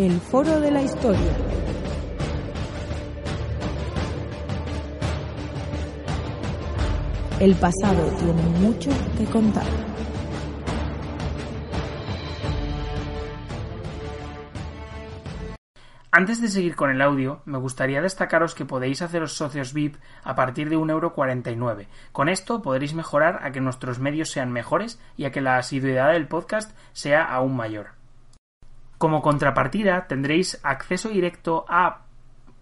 El Foro de la Historia. El pasado tiene mucho que contar. Antes de seguir con el audio, me gustaría destacaros que podéis haceros socios VIP a partir de 1,49€. Con esto podréis mejorar a que nuestros medios sean mejores y a que la asiduidad del podcast sea aún mayor. Como contrapartida tendréis acceso directo a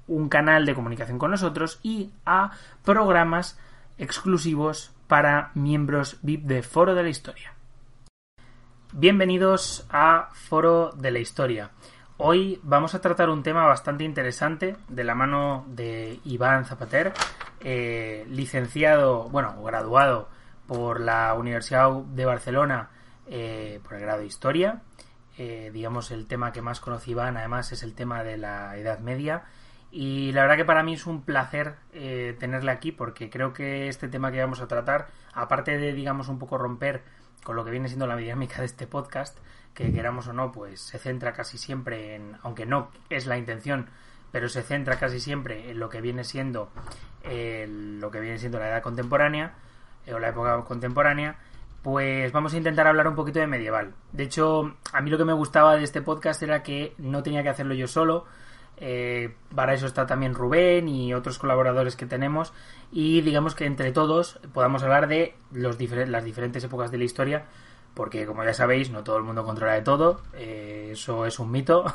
un canal de comunicación con nosotros y a programas exclusivos para miembros VIP de Foro de la Historia. Bienvenidos a Foro de la Historia. Hoy vamos a tratar un tema bastante interesante de la mano de Iván Zapater, eh, licenciado, bueno, graduado por la Universidad de Barcelona eh, por el grado de Historia. Eh, digamos, el tema que más conoce Iván, además, es el tema de la Edad Media. Y la verdad que para mí es un placer eh, tenerle aquí porque creo que este tema que vamos a tratar, aparte de, digamos, un poco romper con lo que viene siendo la dinámica de este podcast, que queramos o no, pues se centra casi siempre en, aunque no es la intención, pero se centra casi siempre en lo que viene siendo eh, lo que viene siendo la edad contemporánea eh, o la época contemporánea, pues vamos a intentar hablar un poquito de medieval. De hecho, a mí lo que me gustaba de este podcast era que no tenía que hacerlo yo solo, eh, para eso está también Rubén y otros colaboradores que tenemos. Y digamos que entre todos podamos hablar de los las diferentes épocas de la historia. Porque como ya sabéis, no todo el mundo controla de todo. Eh, eso es un mito.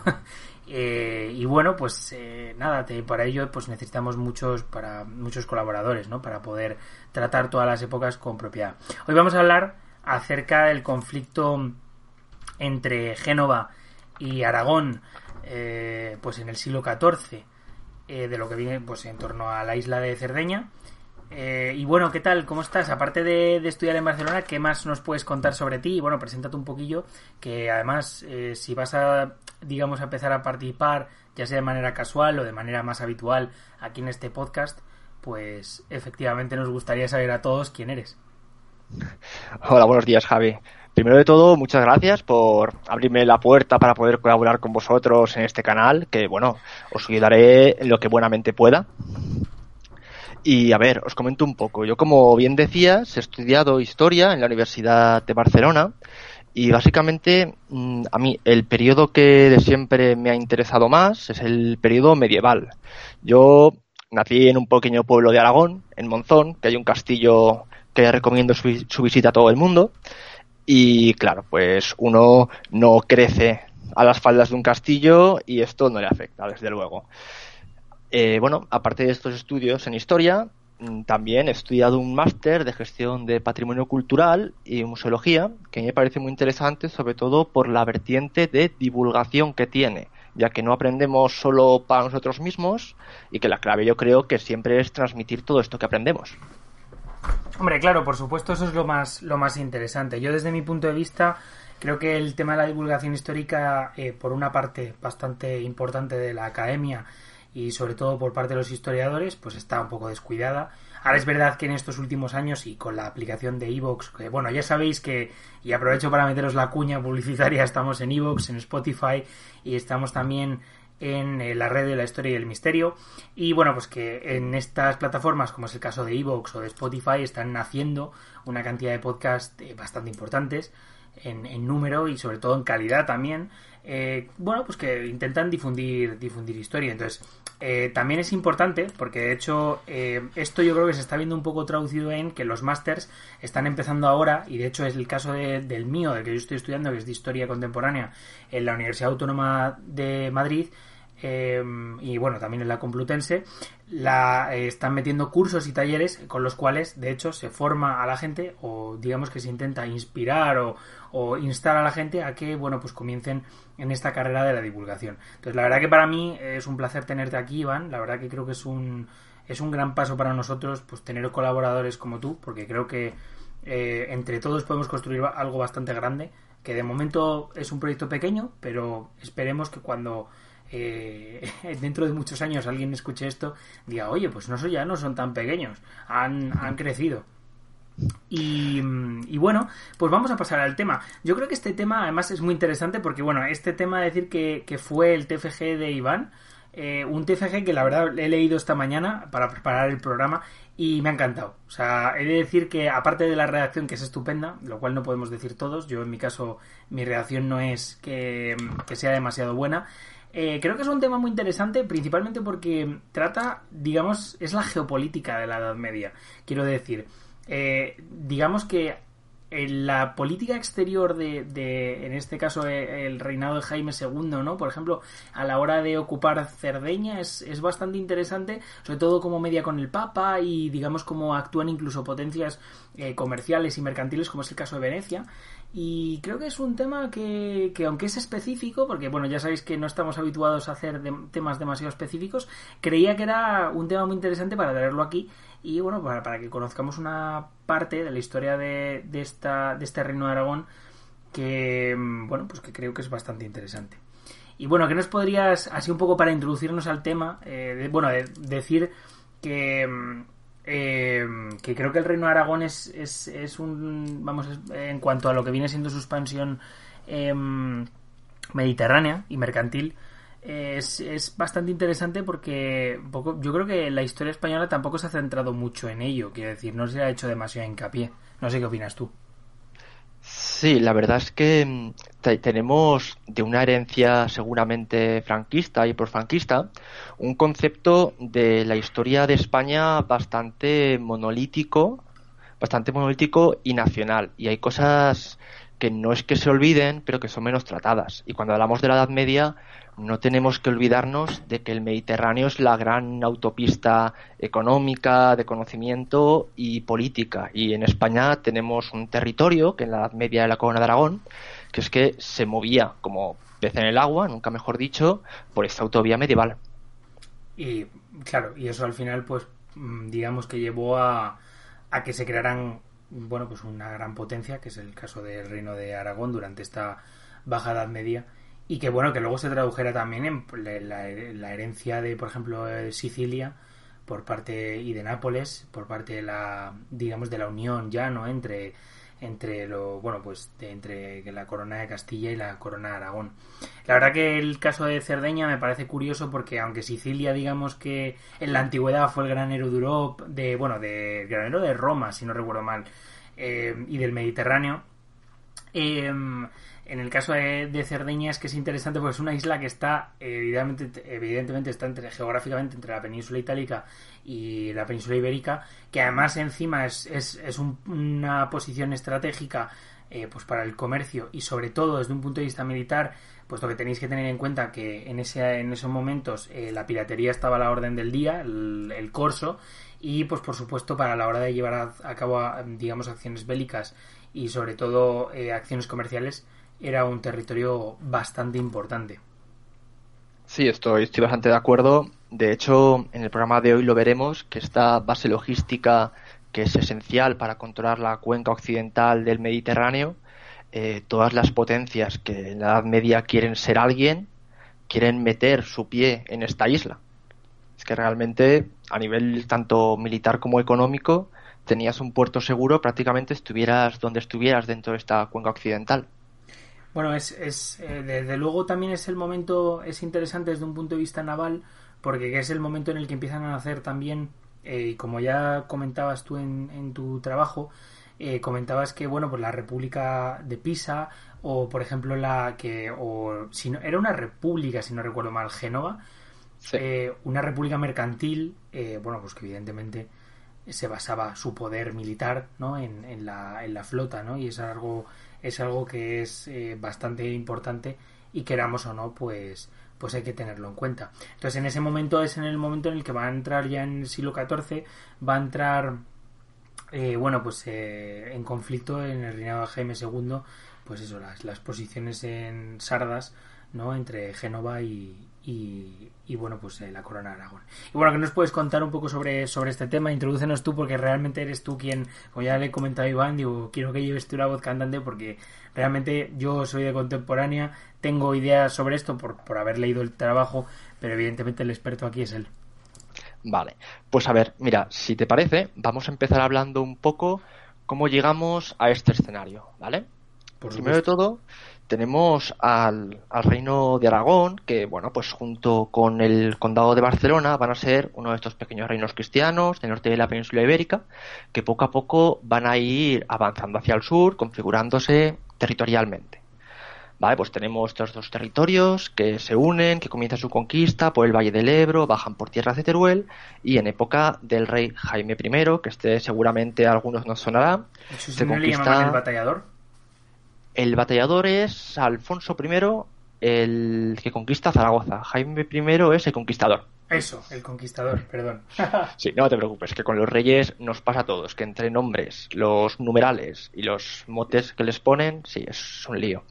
Eh, y bueno, pues nada, para ello pues necesitamos muchos, para, muchos colaboradores, ¿no? Para poder tratar todas las épocas con propiedad. Hoy vamos a hablar acerca del conflicto entre Génova y Aragón eh, pues en el siglo XIV eh, de lo que viene pues en torno a la isla de Cerdeña. Eh, y bueno, ¿qué tal? ¿Cómo estás? Aparte de, estudiar en Barcelona, ¿qué más nos puedes contar sobre ti? Y bueno, preséntate un poquillo, que además, si vas a, digamos, a empezar a participar, ya sea de manera casual o de manera más habitual aquí en este podcast, pues efectivamente nos gustaría saber a todos quién eres. Hola, buenos días, Javi. Primero de todo, muchas gracias por abrirme la puerta para poder colaborar con vosotros en este canal, que bueno, os ayudaré en lo que buenamente pueda. Y a ver, os comento un poco. Yo, como bien decías, he estudiado historia en la Universidad de Barcelona y básicamente mm, a mí el periodo que de siempre me ha interesado más es el periodo medieval. Yo nací en un pequeño pueblo de Aragón, en Monzón, que hay un castillo que recomiendo su, su visita a todo el mundo. Y claro, pues uno no crece a las faldas de un castillo y esto no le afecta, desde luego. Eh, bueno, aparte de estos estudios en historia, mm, también he estudiado un máster de gestión de patrimonio cultural y museología, que me parece muy interesante, sobre todo por la vertiente de divulgación que tiene, ya que no aprendemos solo para nosotros mismos y que la clave yo creo que siempre es transmitir todo esto que aprendemos. Hombre, claro, por supuesto, eso es lo más, lo más interesante. Yo, desde mi punto de vista, creo que el tema de la divulgación histórica, eh, por una parte bastante importante de la academia y sobre todo por parte de los historiadores, pues está un poco descuidada. Ahora es verdad que en estos últimos años y con la aplicación de Evox, que bueno, ya sabéis que, y aprovecho para meteros la cuña publicitaria, estamos en Evox, en Spotify y estamos también en eh, la red de la historia y el misterio. Y bueno, pues que en estas plataformas, como es el caso de Evox o de Spotify, están naciendo una cantidad de podcasts eh, bastante importantes en, número y sobre todo en calidad también. Eh, bueno, pues que intentan difundir, difundir historia. Entonces, también es importante, porque de hecho, esto yo creo que se está viendo un poco traducido en que los másters están empezando ahora, y de hecho es el caso del mío, del que yo estoy estudiando, que es de historia contemporánea en la Universidad Autónoma de Madrid Em, y bueno, también en la Complutense, la, eh, están metiendo cursos y talleres con los cuales, de hecho, se forma a la gente o digamos que se intenta inspirar o, o instar a la gente a que, bueno, pues comiencen en esta carrera de la divulgación. Entonces, la verdad que para mí es un placer tenerte aquí, Iván. La verdad que creo que es un, es un gran paso para nosotros, pues tener colaboradores como tú, porque creo que eh, entre todos podemos construir algo bastante grande, que de momento es un proyecto pequeño, pero esperemos que cuando eh, dentro de muchos años alguien escuche esto, diga, oye, pues no, ya no son tan pequeños, han, han crecido. Y, bueno, pues vamos a pasar al tema. Yo creo que este tema además es muy interesante porque, bueno, este tema de decir que, fue el TFG de Iván, eh, un TFG que la verdad he leído esta mañana para preparar el programa y me ha encantado. O sea, he de decir que aparte de la redacción que es estupenda, lo cual no podemos decir todos, yo en mi caso mi redacción no es que, que sea demasiado buena, eh, creo que es un tema muy interesante, principalmente porque trata, digamos, es la geopolítica de la Edad Media. Quiero decir, eh, digamos que en la política exterior de, de, en este caso, eh, el reinado de Jaime II, ¿no? Por ejemplo, a la hora de ocupar Cerdeña es, es bastante interesante, sobre todo como media con el Papa y, digamos, cómo actúan incluso potencias eh, comerciales y mercantiles, como es el caso de Venecia. Y creo que es un tema que, que, aunque es específico, porque bueno, ya sabéis que no estamos habituados a hacer temas demasiado específicos, creía que era un tema muy interesante para traerlo aquí y bueno, para, para que conozcamos una parte de la historia de, de, esta, de este reino de Aragón que, bueno, pues que creo que es bastante interesante. Y bueno, ¿qué nos podrías, así un poco para introducirnos al tema, eh, bueno, de, decir que eh, que creo que el Reino de Aragón es, es, es un, vamos, en cuanto a lo que viene siendo su expansión eh, mediterránea y mercantil, es, es, bastante interesante porque poco, yo creo que la historia española tampoco se ha centrado mucho en ello, quiero decir, no se ha hecho demasiado hincapié. No sé qué opinas tú. Sí, la verdad es que mm, tenemos de una herencia seguramente franquista y franquista un concepto de la historia de España bastante monolítico, bastante monolítico y nacional. Y hay cosas que no es que se olviden, pero que son menos tratadas. Y cuando hablamos de la Edad Media, no tenemos que olvidarnos de que el Mediterráneo es la gran autopista económica, de conocimiento y política. Y en España tenemos un territorio, que en la Edad Media de la Corona de Aragón, que es que se movía como pez en el agua, nunca mejor dicho, por esta autovía medieval. Y claro, y eso al final, pues, mm, digamos que llevó a, a que se crearan, bueno, pues una gran potencia, que es el caso del Reino de Aragón durante esta Baja Edad Media y que bueno que luego se tradujera también en la, la, herencia de por ejemplo Sicilia por parte y de Nápoles por parte de la digamos de la unión ya no entre entre lo bueno pues entre la corona de Castilla y la corona de Aragón. La verdad que el caso de Cerdeña me parece curioso porque aunque Sicilia digamos que en la antigüedad fue el granero de Europa de bueno de granero de Roma si no recuerdo mal eh, y del Mediterráneo eh, en el caso de, de, Cerdeña es que es interesante porque es una isla que está, evidentemente, evidentemente está entre, geográficamente entre la península itálica y la península ibérica, que además encima es, es, es un, una posición estratégica eh, pues para el comercio y sobre todo desde un punto de vista militar, puesto que tenéis que tener en cuenta que en, ese, en esos momentos eh, la piratería estaba a la orden del día, el, el, corso, y pues por supuesto para la hora de llevar a, cabo, digamos, acciones bélicas y sobre todo eh, acciones comerciales, era un territorio bastante importante. Sí, estoy, bastante de acuerdo. De hecho, en el programa de hoy lo veremos, que esta base logística que es esencial para controlar la cuenca occidental del Mediterráneo, eh, todas las potencias que en la Edad Media quieren ser alguien, quieren meter su pie en esta isla. Es que realmente, a nivel tanto militar como económico, tenías un puerto seguro prácticamente estuvieras donde estuvieras dentro de esta cuenca occidental. Bueno, es, es eh, desde luego también es el momento, es interesante desde un punto de vista naval, porque es el momento en el que empiezan a nacer también, eh, como ya comentabas tú en, en tu trabajo, eh, comentabas que, bueno, pues la República de Pisa, o por ejemplo la que, o si no, era una república, si no recuerdo mal, Génova, sí. eh, una república mercantil, eh, bueno, pues que evidentemente se basaba su poder militar, ¿no? En, en, la, en la flota, ¿no? Y es algo es algo que es eh, bastante importante y queramos o no, pues, pues hay que tenerlo en cuenta. Entonces en ese momento es en el momento en el que va a entrar ya en el siglo XIV, va a entrar, eh, bueno, pues eh, en conflicto en el reinado de Jaime II, pues eso, las, las posiciones en Sardas, ¿no? Entre Génova y, y, bueno, pues eh, la corona de Aragón. Y bueno, que nos puedes contar un poco sobre, sobre este tema? Introdúcenos tú, porque realmente eres tú quien, como ya le he comentado a Iván, digo, quiero que lleves tú la voz cantante, porque realmente yo soy de contemporánea, tengo ideas sobre esto por, por haber leído el trabajo, pero evidentemente el experto aquí es él. Vale, pues a ver, mira, si te parece, vamos a empezar hablando un poco cómo llegamos a este escenario, ¿vale? Por Primero de todo, tenemos al, reino de Aragón, que bueno, pues junto con el condado de Barcelona van a ser uno de estos pequeños reinos cristianos del norte de la península ibérica, que poco a poco van a ir avanzando hacia el sur, configurándose territorialmente. Vale, pues tenemos estos dos territorios que se unen, que comienzan su conquista por el Valle del Ebro, bajan por tierras de Teruel y en época del rey Jaime I, que este seguramente a algunos nos sonará, se conquista el batallador. El batallador es Alfonso I, el que conquista Zaragoza. Jaime I es el conquistador. Eso, el conquistador, perdón. sí, no te preocupes, que con los reyes nos pasa a todos, que entre nombres, los numerales y los motes que les ponen, sí, es un lío.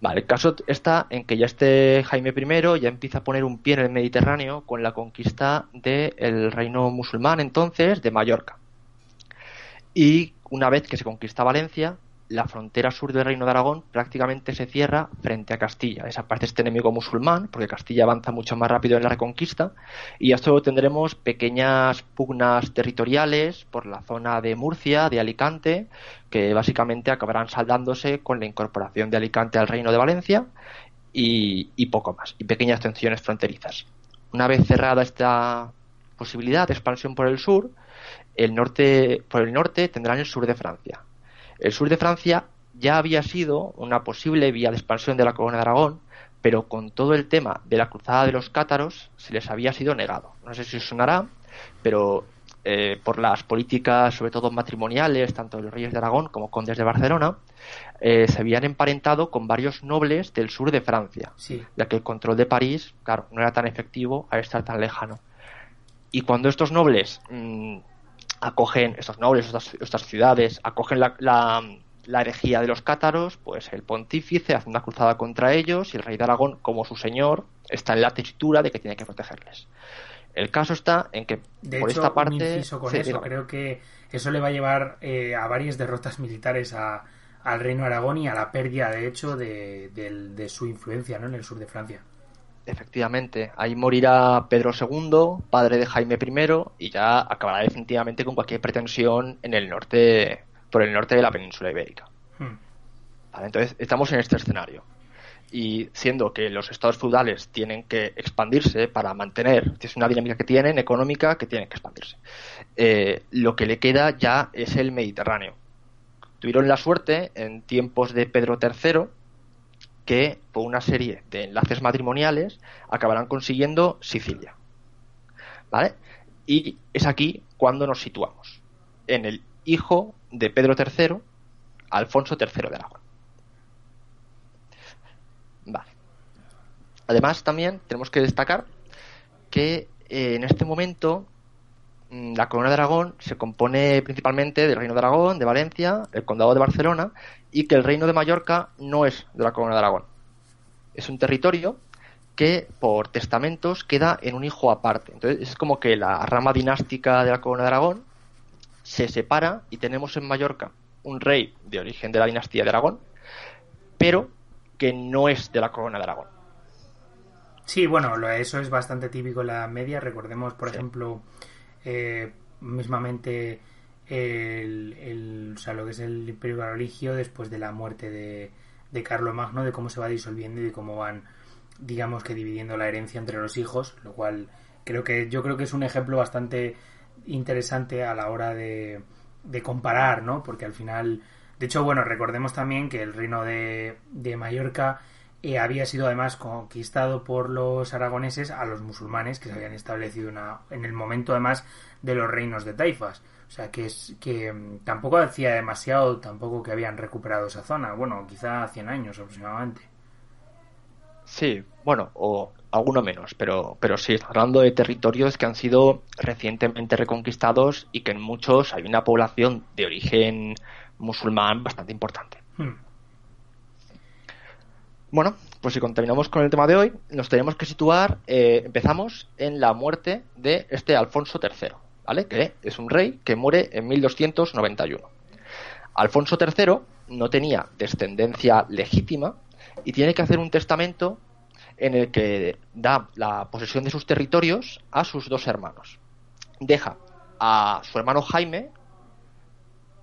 Vale, el caso está en que ya este Jaime I ya empieza a poner un pie en el Mediterráneo con la conquista del reino musulmán entonces de Mallorca. Y una vez que se conquista Valencia, la frontera sur del Reino de Aragón prácticamente se cierra frente a Castilla. Esa parte este enemigo musulmán, porque Castilla avanza mucho más rápido en la reconquista, y esto tendremos pequeñas pugnas territoriales por la zona de Murcia, de Alicante, que básicamente acabarán saldándose con la incorporación de Alicante al Reino de Valencia y, y poco más, y pequeñas tensiones fronterizas. Una vez cerrada esta posibilidad de expansión por el sur, el norte, por el norte tendrán el sur de Francia el sur de Francia ya había sido una posible vía de expansión de la corona de Aragón, pero con todo el tema de la cruzada de los cátaros se les había sido negado. No sé si os sonará, pero eh, por las políticas, sobre todo matrimoniales, tanto de los reyes de Aragón como condes de Barcelona, eh, se habían emparentado con varios nobles del sur de Francia, ya que el control de París, claro, no era tan efectivo a estar tan lejano. Y cuando estos nobles mm, acogen, estos nobles, estas, ciudades, acogen la, la, herejía de los cátaros, pues el pontífice hace una cruzada contra ellos y el rey de Aragón, como su señor, está en la tesitura de que tiene que protegerles. El caso está en que por esta parte. con eso. Creo que eso le va a llevar eh, a varias derrotas militares a, al reino de Aragón y a la pérdida, de hecho, de, de su influencia ¿no? en el sur de Francia. Efectivamente, ahí morirá Pedro II, padre de Jaime I, y ya acabará definitivamente con cualquier pretensión en el norte, por el norte de la península ibérica. Hmm. entonces, estamos en este escenario. Y siendo que los estados feudales tienen que expandirse para mantener, es una dinámica que tienen, económica, que tienen que expandirse. Eh, lo que le queda ya es el Mediterráneo. Tuvieron la suerte en tiempos de Pedro III que por una serie de enlaces matrimoniales acabarán consiguiendo Sicilia. ¿Vale? Y es aquí cuando nos situamos, en el hijo de Pedro III, Alfonso III de Aragón. Vale. Además, también tenemos que destacar que eh, en este momento la corona de Aragón se compone principalmente del Reino de Aragón, de Valencia, el Condado de Barcelona y que el reino de Mallorca no es de la corona de Aragón. Es un territorio que por testamentos queda en un hijo aparte. Entonces es como que la rama dinástica de la corona de Aragón se separa y tenemos en Mallorca un rey de origen de la dinastía de Aragón, pero que no es de la corona de Aragón. Sí, bueno, eso es bastante típico en la media. Recordemos, por ejemplo, eh, mismamente el, o sea, lo que es el Imperio Religio después de la muerte de, de Magno, de cómo se va disolviendo y de cómo van, digamos que dividiendo la herencia entre los hijos, lo cual creo que yo creo que es un ejemplo bastante interesante a la hora de, de comparar, ¿no? Porque al final, de hecho, bueno, recordemos también que el reino de, de Mallorca eh, había sido además conquistado por los aragoneses a los musulmanes que se habían establecido una, en el momento además de los reinos de taifas. O sea, que, es, que mm, tampoco hacía demasiado, tampoco que habían recuperado esa zona. Bueno, quizá 100 años aproximadamente. Sí, bueno, o alguno menos, pero, pero sí, hablando de territorios que han sido recientemente reconquistados y que en muchos hay una población de origen musulmán bastante importante. Hmm. Bueno, pues si continuamos con el tema de hoy, nos tenemos que situar, eh, empezamos en la muerte de este Alfonso III, ¿vale? Que es un rey que muere en 1291. Alfonso III no tenía descendencia legítima y tiene que hacer un testamento en el que da la posesión de sus territorios a sus dos hermanos. Deja a su hermano Jaime,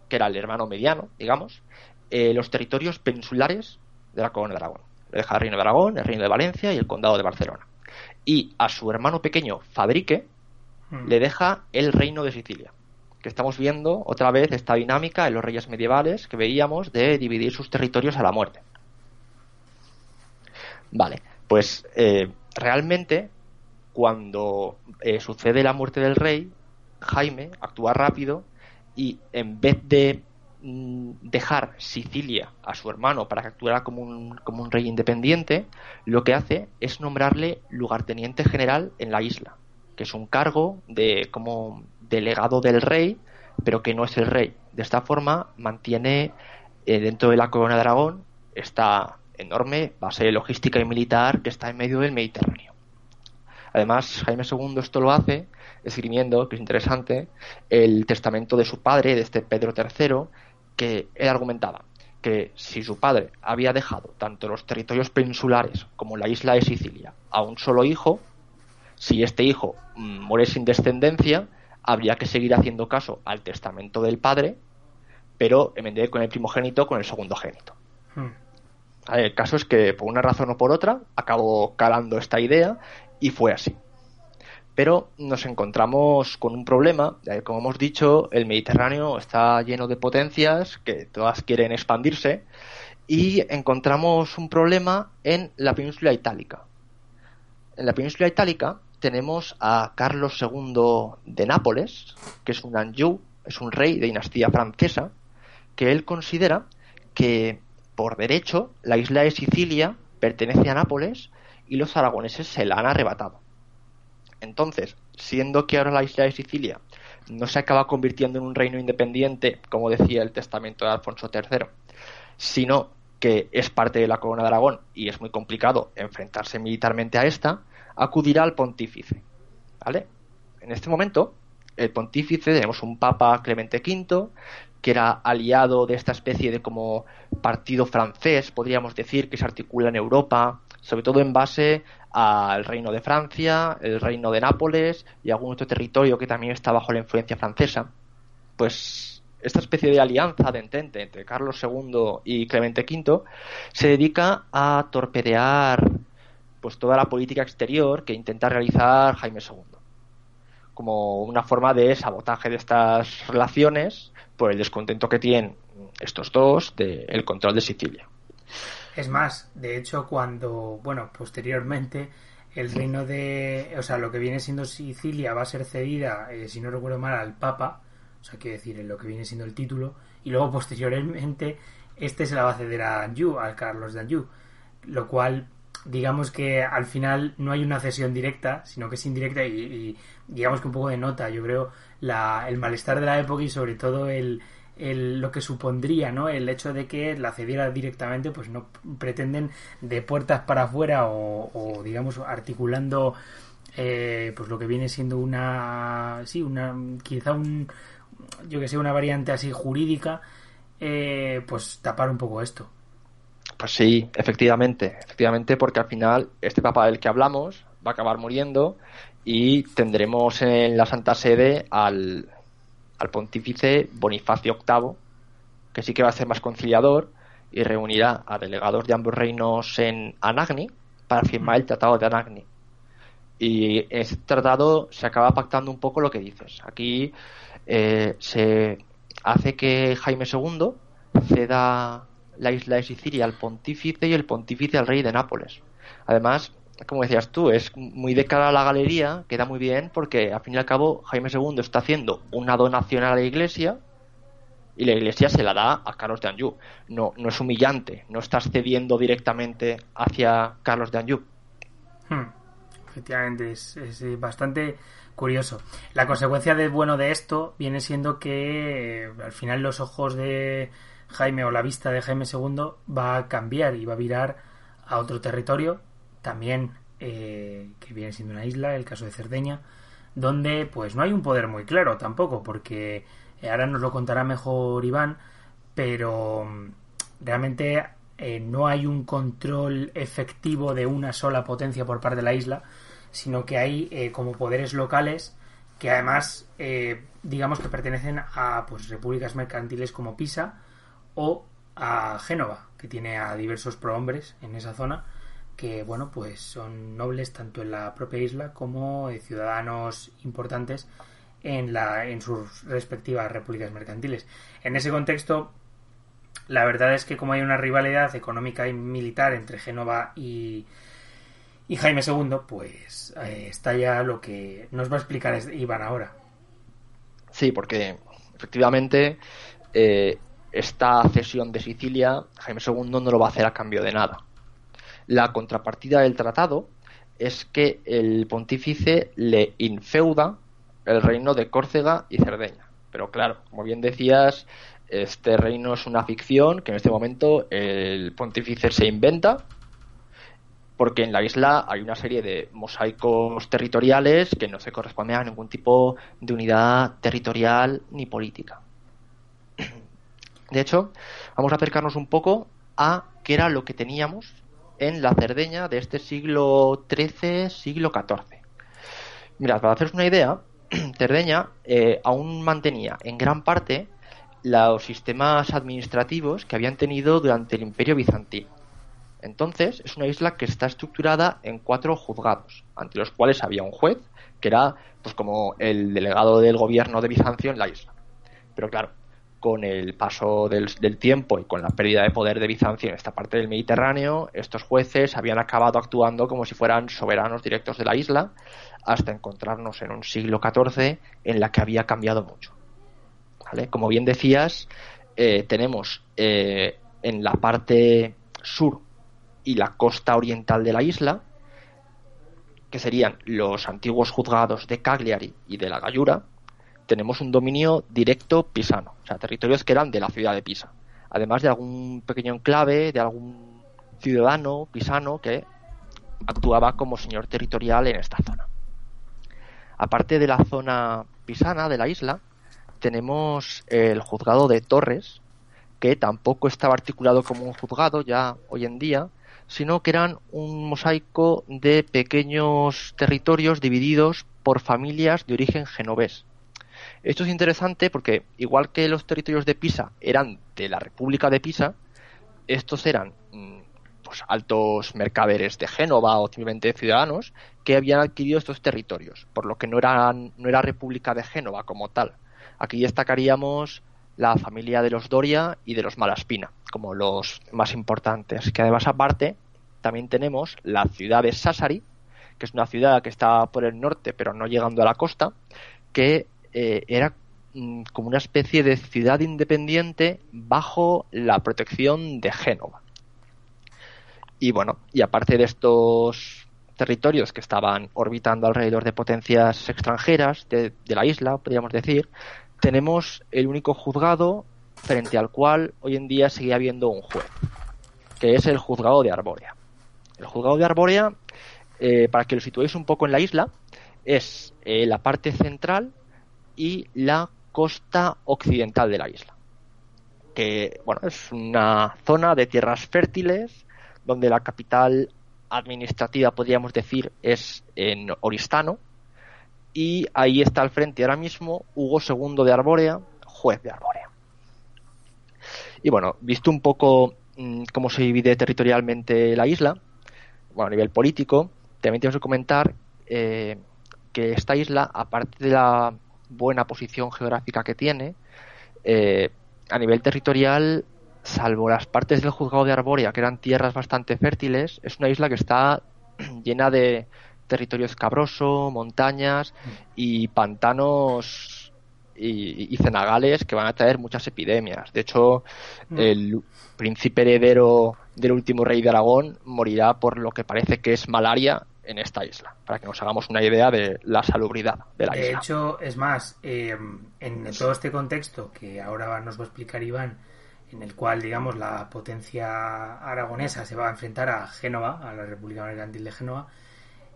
que era el hermano mediano, digamos, eh, los territorios peninsulares de la corona de Aragón. Le deja el reino de Aragón, el reino de Valencia y el condado de Barcelona. Y a su hermano pequeño Fadrique hmm. le deja el reino de Sicilia. Que estamos viendo otra vez esta dinámica en los reyes medievales que veíamos de dividir sus territorios a la muerte. Vale, pues eh, realmente cuando eh, sucede la muerte del rey, Jaime actúa rápido y en vez de mm, dejar Sicilia a su hermano para que actuara como un, como un rey independiente, lo que hace es nombrarle lugarteniente general en la isla, que es un cargo de como delegado del rey, pero que no es el rey. De esta forma mantiene eh, dentro de la corona de Aragón esta enorme base logística y militar que está en medio del Mediterráneo. Además, Jaime II esto lo hace escribiendo, que es interesante, el testamento de su padre, de este Pedro III, que él argumentaba que si su padre había dejado tanto los territorios peninsulares como la isla de Sicilia a un solo hijo, si este hijo mm, muere sin descendencia, habría que seguir haciendo caso al testamento del padre, pero en vez de con el primogénito, con el segundo génito. Hmm. El caso es que por una razón o por otra acabó calando esta idea y fue así. Pero nos encontramos con un problema, como hemos dicho, el Mediterráneo está lleno de potencias que todas quieren expandirse y encontramos un problema en la península itálica. En la península itálica tenemos a Carlos II de Nápoles, que es un Anjou, es un rey de dinastía francesa, que él considera que por derecho, la isla de Sicilia pertenece a Nápoles y los aragoneses se la han arrebatado. Entonces, siendo que ahora la isla de Sicilia no se acaba convirtiendo en un reino independiente, como decía el testamento de Alfonso III, sino que es parte de la corona de Aragón y es muy complicado enfrentarse militarmente a esta, acudirá al pontífice. ¿Vale? En este momento, el pontífice, tenemos un papa Clemente V, que era aliado de esta especie de como partido francés, podríamos decir, que se articula en Europa, sobre todo en base al reino de Francia, el reino de Nápoles y algún otro territorio que también está bajo la influencia francesa. Pues esta especie de alianza de entente entre Carlos II y Clemente V se dedica a torpedear pues toda la política exterior que intenta realizar Jaime II como una forma de sabotaje de estas relaciones por el descontento que tienen estos dos del control de Sicilia. Es más, de hecho, cuando, bueno, posteriormente el reino de, o sea, lo que viene siendo Sicilia va a ser cedida, eh, si no recuerdo mal, al Papa, o sea, quiero decir, en lo que viene siendo el título, y luego posteriormente este se la va a ceder a Anjou, al Carlos de Anjou, lo cual digamos que al final no hay una cesión directa, sino que es indirecta y, digamos que un poco de nota, yo creo, la, el malestar de la época y sobre todo el, lo que supondría no el hecho de que la cediera directamente pues no pretenden de puertas para afuera o, digamos articulando eh, pues lo que viene siendo una sí una quizá un yo que sé una variante así jurídica eh, pues tapar un poco esto. Pues sí, efectivamente, efectivamente, porque al final este papa del que hablamos va a acabar muriendo y tendremos en la Santa Sede al, al pontífice Bonifacio VIII, que sí que va a ser más conciliador y reunirá a delegados de ambos reinos en Anagni para firmar el Tratado de Anagni. Y ese tratado se acaba pactando un poco lo que dices. Aquí eh, se hace que Jaime II ceda la isla de Sicilia al pontífice y el pontífice al rey de Nápoles. Además, como decías tú, es muy de cara a la galería, queda muy bien porque al fin y al cabo Jaime II está haciendo una donación a la iglesia y la Iglesia se la da a Carlos de Anjou. No, no es humillante, no estás cediendo directamente hacia Carlos de Anjou. Hmm. Efectivamente, es, es, bastante curioso. La consecuencia de bueno de esto viene siendo que eh, al final los ojos de Jaime o la vista de Jaime II va a cambiar y va a virar a otro territorio, también eh, que viene siendo una isla, el caso de Cerdeña, donde pues no hay un poder muy claro tampoco, porque eh, ahora nos lo contará mejor Iván, pero mm, realmente eh, no hay un control efectivo de una sola potencia por parte de la isla, sino que hay eh, como poderes locales que además digamos que pertenecen a pues repúblicas mercantiles como Pisa o a Génova, que tiene a diversos prohombres en esa zona que bueno pues son nobles tanto en la propia isla como ciudadanos importantes en, la, en sus respectivas repúblicas mercantiles. En ese contexto, la verdad es que como hay una rivalidad económica y militar entre Génova y, y Jaime II, pues eh, está ya lo que nos va a explicar Iván ahora. Sí, porque efectivamente eh, esta cesión de Sicilia Jaime II no lo va a hacer a cambio de nada. La contrapartida del tratado es que el pontífice le infeuda el reino de Córcega y Cerdeña. Pero claro, como bien decías, este reino es una ficción que en este momento el pontífice se inventa porque en la isla hay una serie de mosaicos territoriales que no se corresponden a ningún tipo de unidad territorial ni política. De hecho, vamos a acercarnos un poco a qué era lo que teníamos en la Cerdeña de este siglo XIII, siglo XIV. Mirad, para haceros una idea, Cerdeña eh, aún mantenía en gran parte los sistemas administrativos que habían tenido durante el Imperio Bizantino. Entonces, es una isla que está estructurada en cuatro juzgados, ante los cuales había un juez, que era pues como el delegado del gobierno de Bizancio en la isla. Pero claro, con el paso del, tiempo y con la pérdida de poder de Bizancio en esta parte del Mediterráneo, estos jueces habían acabado actuando como si fueran soberanos directos de la isla hasta encontrarnos en un siglo XIV en la que había cambiado mucho. Como bien decías, eh, tenemos eh, en la parte sur y la costa oriental de la isla, que serían los antiguos juzgados de Cagliari y de la Gallura, tenemos un dominio directo pisano, o sea, territorios que eran de la ciudad de Pisa, además de algún pequeño enclave, de algún ciudadano pisano que actuaba como señor territorial en esta zona. Aparte de la zona pisana de la isla, tenemos el juzgado de Torres, que tampoco estaba articulado como un juzgado ya hoy en día, sino que eran un mosaico de pequeños territorios divididos por familias de origen genovés. Esto es interesante porque, igual que los territorios de Pisa eran de la República de Pisa, estos eran mm, pues, altos mercaderes de Génova o simplemente ciudadanos que habían adquirido estos territorios, por lo que no, eran, no era República de Génova como tal. Aquí destacaríamos la familia de los Doria y de los Malaspina como los más importantes, que además aparte también tenemos la ciudad de Sassari, que es una ciudad que está por el norte pero no llegando a la costa, que eh, era mm, como una especie de ciudad independiente bajo la protección de Génova. Y bueno, y aparte de estos territorios que estaban orbitando alrededor de potencias extranjeras de, la isla, podríamos decir, tenemos el único juzgado frente al cual hoy en día sigue habiendo un juez, que es el juzgado de Arbórea. El juzgado de Arbórea, eh, para que lo situéis un poco en la isla, es eh, la parte central y la costa occidental de la isla. Que, bueno, es una zona de tierras fértiles, donde la capital administrativa, podríamos decir, es en Oristano, y ahí está al frente ahora mismo Hugo II de Arbórea, juez de Arbórea. Y bueno, visto un poco mm, cómo se divide territorialmente la isla, bueno, a nivel político, también tenemos que comentar eh, que esta isla, aparte de la buena posición geográfica que tiene, eh, a nivel territorial salvo las partes del juzgado de Arbórea, que eran tierras bastante fértiles, es una isla que está llena de territorio escabroso, montañas y pantanos y, cenagales que van a traer muchas epidemias. De hecho, mm. el príncipe heredero del último rey de Aragón morirá por lo que parece que es malaria en esta isla, para que nos hagamos una idea de la salubridad de la isla. De hecho, es más, eh, en todo este contexto que ahora nos va a explicar Iván, en el cual, digamos, la potencia aragonesa se va a enfrentar a Génova, a la República Mercantil de Génova,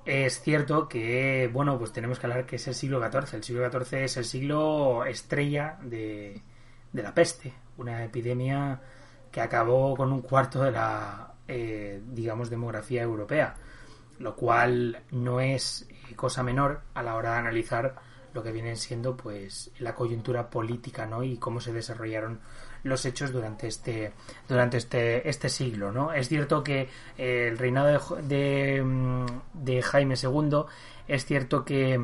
es cierto que, bueno, pues tenemos que hablar que es el siglo XIV. El siglo XIV es el siglo estrella de, de la peste, una epidemia que acabó con un cuarto de la, eh, digamos, demografía europea, lo cual no es eh, cosa menor a la hora de analizar lo que viene siendo, pues, la coyuntura política, ¿no? Y cómo se desarrollaron los hechos durante este durante este este siglo no es cierto que eh, el reinado de, mm, de, Jaime II es cierto que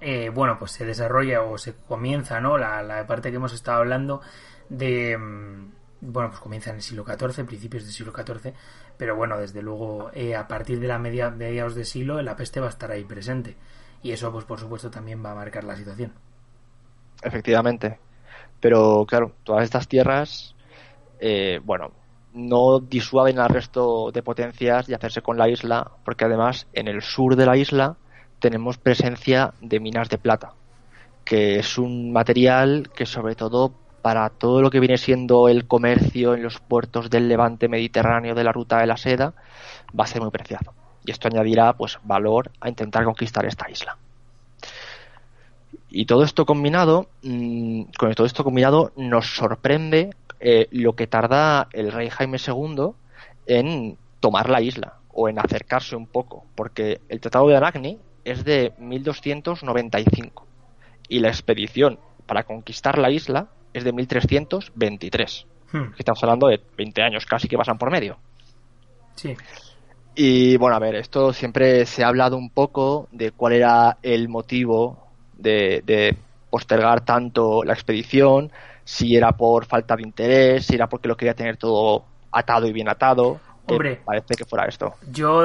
eh, bueno pues se desarrolla o se comienza no la, la parte que hemos estado hablando de mm, bueno pues comienza en el siglo XIV principios del siglo XIV pero bueno desde luego eh, a partir de la media mediados de siglo la peste va a estar ahí presente. Y eso pues por supuesto también va a marcar la situación. Efectivamente. Pero claro, todas estas tierras, eh, bueno, no disuaden al resto de potencias de hacerse con la isla, porque además en el sur de la isla tenemos presencia de minas de plata, que es un material que sobre todo para todo lo que viene siendo el comercio en los puertos del levante mediterráneo de la ruta de la seda va a ser muy preciado. Y esto añadirá pues valor a intentar conquistar esta isla. Y todo esto combinado, mm, con todo esto combinado, nos sorprende eh, lo que tarda el rey Jaime II en tomar la isla o en acercarse un poco, porque el Tratado de Anagni es de 1295 y la expedición para conquistar la isla es de 1323. Hmm. Estamos hablando de 20 años casi que pasan por medio. Sí. Y bueno, a ver, esto siempre se ha hablado un poco de cuál era el motivo de, postergar tanto la expedición, si era por falta de interés, si era porque lo quería tener todo atado y bien atado. Hombre, parece que fuera esto. Yo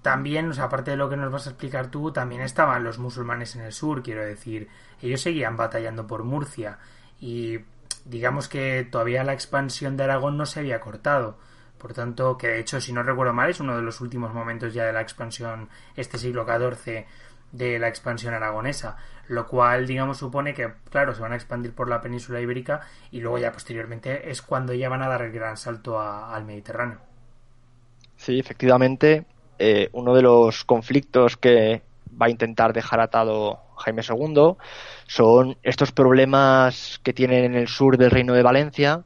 también, o sea, aparte de lo que nos vas a explicar tú, también estaban los musulmanes en el sur, quiero decir, ellos seguían batallando por Murcia y digamos que todavía la expansión de Aragón no se había cortado. Por tanto, que de hecho, si no recuerdo mal, es uno de los últimos momentos ya de la expansión este siglo XIV de la expansión aragonesa, lo cual, digamos, supone que, claro, se van a expandir por la península ibérica y luego ya posteriormente es cuando ya van a dar el gran salto al Mediterráneo. Sí, efectivamente, eh, uno de los conflictos que va a intentar dejar atado Jaime II son estos problemas que tienen en el sur del Reino de Valencia,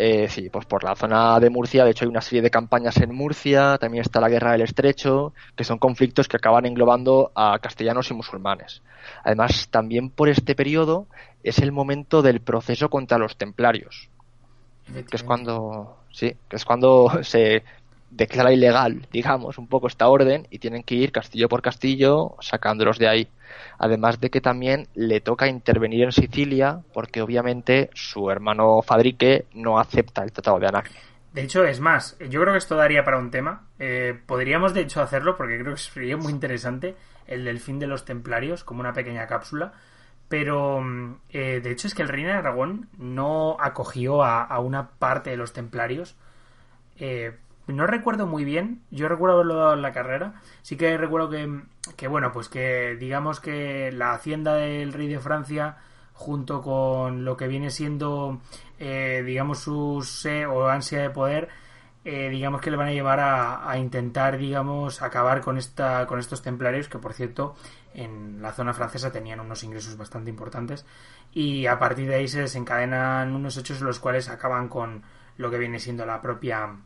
eh, sí, pues por la zona de Murcia, de hecho hay una serie de campañas en Murcia, también está la Guerra del Estrecho, que son conflictos que acaban englobando a castellanos y musulmanes. Además, también por este periodo es el momento del proceso contra los templarios, que es cuando, sí, que es cuando se declara ilegal, digamos, un poco esta orden y tienen que ir castillo por castillo sacándolos de ahí. Además de que también le toca intervenir en Sicilia porque obviamente su hermano Fadrique no acepta el Tratado de Anagni. De hecho, es más, yo creo que esto daría para un tema. Eh, podríamos, de hecho, hacerlo porque creo que sería muy interesante el del fin de los templarios como una pequeña cápsula. Pero, mm, eh, de hecho, es que el reino de Aragón no acogió a, una parte de los templarios. Eh, no recuerdo muy bien, yo recuerdo haberlo dado en la carrera, sí que recuerdo que, que bueno, pues que digamos que la hacienda del rey de Francia junto con lo que viene siendo, eh, digamos, su o ansia de poder, eh, digamos que le van a llevar a, a, intentar, digamos, acabar con esta, con estos templarios que, por cierto, en la zona francesa tenían unos ingresos bastante importantes y a partir de ahí se desencadenan unos hechos los cuales acaban con lo que viene siendo la propia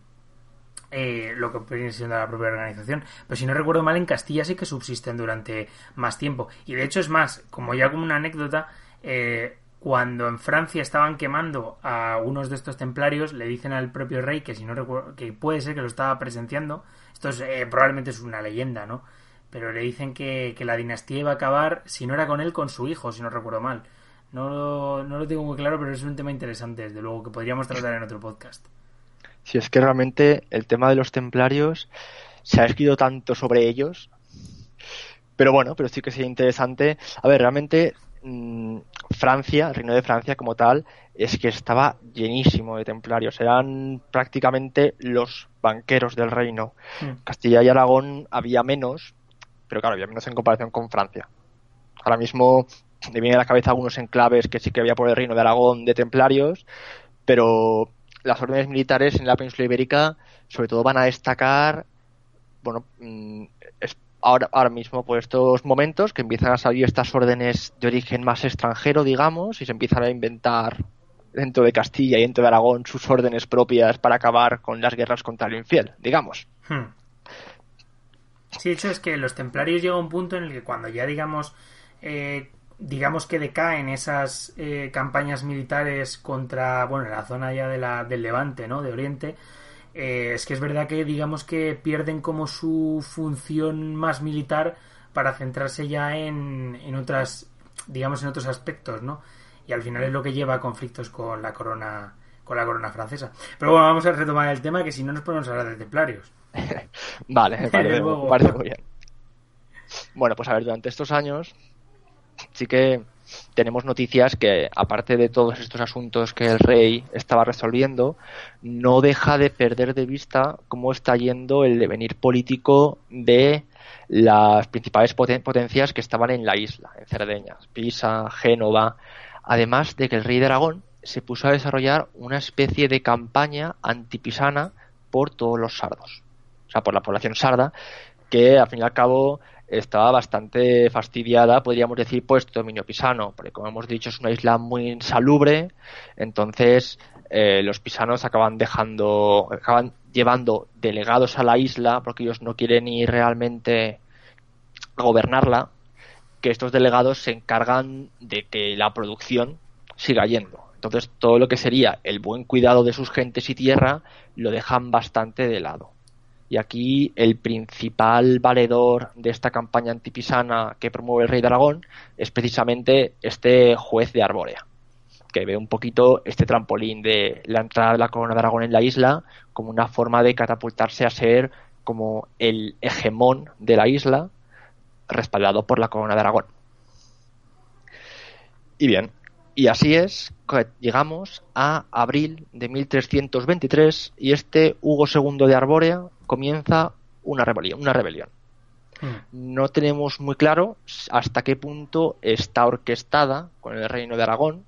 eh, lo que viene siendo la propia organización. Pero si no recuerdo mal, en Castilla sí que subsisten durante más tiempo. Y de hecho es más, como ya como una anécdota, eh, cuando en Francia estaban quemando a unos de estos templarios, le dicen al propio rey que si no recuerdo, que puede ser que lo estaba presenciando. Esto es, eh, probablemente es una leyenda, ¿no? Pero le dicen que, que, la dinastía iba a acabar, si no era con él, con su hijo, si no recuerdo mal. No, no lo tengo muy claro, pero es un tema interesante, desde luego, que podríamos tratar en otro podcast si es que realmente el tema de los templarios se ha escrito tanto sobre ellos. Pero bueno, pero sí que sería interesante. A ver, realmente mm, Francia, el reino de Francia como tal, es que estaba llenísimo de templarios. Eran prácticamente los banqueros del reino. Mm. Castilla y Aragón había menos, pero claro, había menos en comparación con Francia. Ahora mismo me vienen a la cabeza algunos enclaves que sí que había por el reino de Aragón de templarios, pero las órdenes militares en la península ibérica sobre todo van a destacar, bueno, mm, es ahora, ahora mismo por estos momentos que empiezan a salir estas órdenes de origen más extranjero, digamos, y se empiezan a inventar dentro de Castilla y dentro de Aragón sus órdenes propias para acabar con las guerras contra el infiel, digamos. Hmm. Sí, es que los templarios llega un punto en el que cuando ya digamos eh, digamos que decaen esas eh, campañas militares contra bueno la zona ya de la, del Levante, ¿no? De Oriente, eh, es que es verdad que digamos que pierden como su función más militar para centrarse ya en, en otras digamos en otros aspectos, ¿no? Y al final es lo que lleva a conflictos con la corona con la corona francesa. Pero bueno, vamos a retomar el tema que si no nos podemos hablar de templarios. Vale, me parece, me parece muy bien. Bueno, pues a ver, durante estos años sí que tenemos noticias que, aparte de todos estos asuntos que el rey estaba resolviendo, no deja de perder de vista cómo está yendo el devenir político de las principales poten- potencias que estaban en la isla, en Cerdeña, Pisa, Génova, además de que el rey de Aragón se puso a desarrollar una especie de campaña antipisana por todos los sardos, o sea, por la población sarda, que al fin y al cabo estaba bastante fastidiada, podríamos decir, este dominio pisano, porque como hemos dicho es una isla muy insalubre, entonces eh, los pisanos acaban dejando, acaban llevando delegados a la isla porque ellos no quieren ir realmente a gobernarla, que estos delegados se encargan de que la producción siga yendo. Entonces todo lo que sería el buen cuidado de sus gentes y tierra lo dejan bastante de lado. Y aquí el principal valedor de esta campaña antipisana que promueve el rey de Aragón es precisamente este juez de Arbórea, que ve un poquito este trampolín de la entrada de la corona de Aragón en la isla como una forma de catapultarse a ser como el hegemón de la isla, respaldado por la corona de Aragón. Y bien, y así es que llegamos a abril de 1323 y este Hugo II de Arbórea comienza una rebelión, una rebelión. Hmm. No tenemos muy claro hasta qué punto está orquestada con el reino de Aragón,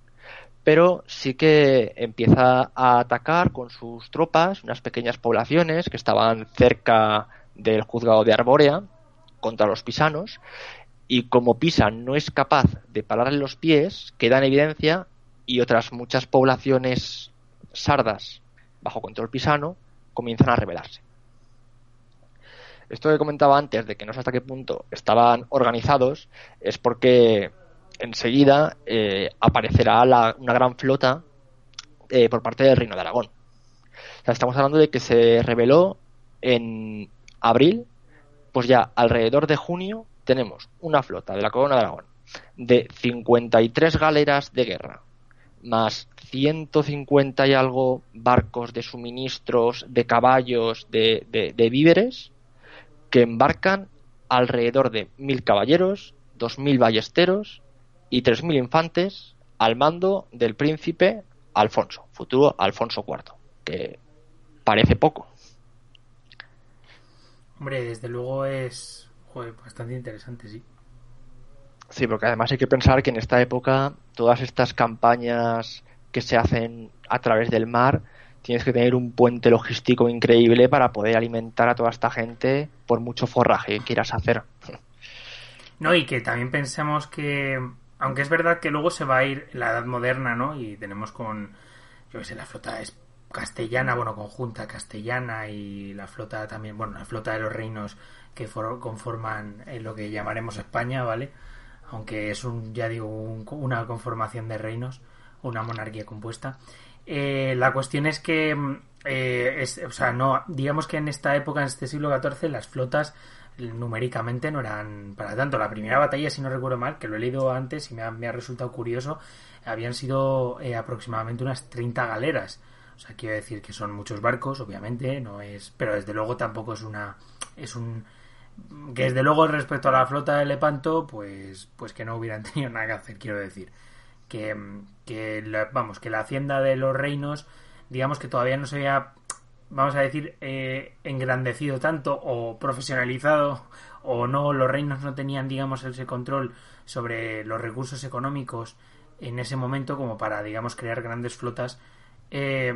pero sí que empieza a atacar con sus tropas unas pequeñas poblaciones que estaban cerca del juzgado de Arbórea contra los pisanos y como Pisa no es capaz de pararle los pies, queda en evidencia y otras muchas poblaciones sardas bajo control pisano comienzan a rebelarse. Esto que comentaba antes de que no sé hasta qué punto estaban organizados es porque enseguida eh, aparecerá la- una gran flota eh, por parte del Reino de Aragón. Estamos hablando de que se rebeló en abril, pues ya alrededor de junio tenemos una flota de la Corona de Aragón de 53 galeras de guerra, más 150 y algo barcos de suministros, de caballos, de, de- víveres, que embarcan alrededor de mil caballeros, 2.000 ballesteros y 3.000 infantes al mando del príncipe Alfonso, futuro Alfonso IV, que parece poco. Hombre, desde luego es joder, bastante interesante, sí. Sí, porque además hay que pensar que en esta época todas estas campañas que se hacen a través del mar, tienes que tener un puente logístico increíble para poder alimentar a toda esta gente por mucho forraje que quieras hacer. No, y que también pensemos que, aunque es verdad que luego se va a ir la edad moderna, ¿no? Y tenemos con, yo qué sé, la flota es castellana, bueno, conjunta castellana y la flota también, bueno, la flota de los reinos que for- conforman eh, lo que llamaremos España, ¿vale? Aunque es un, ya digo, un- una conformación de reinos, una monarquía compuesta. Eh, la cuestión es que, mm, eh, es, o sea, no, digamos que en esta época, en este siglo XIV, las flotas numéricamente no eran para tanto. La primera batalla, si no recuerdo mal, que lo he leído antes y me ha, resultado curioso, habían sido eh, aproximadamente unas 30 galeras. O sea, quiero decir que son muchos barcos, obviamente, no es, pero desde luego tampoco es una, es un, que desde luego respecto a la flota de Lepanto, pues, pues que no hubieran tenido nada que hacer, quiero decir. Que, que la, vamos, que la hacienda de los reinos, digamos que todavía no se había, vamos a decir, eh, engrandecido tanto o profesionalizado o no, los reinos no tenían, digamos, ese control sobre los recursos económicos en ese momento como para, digamos, crear grandes flotas, eh,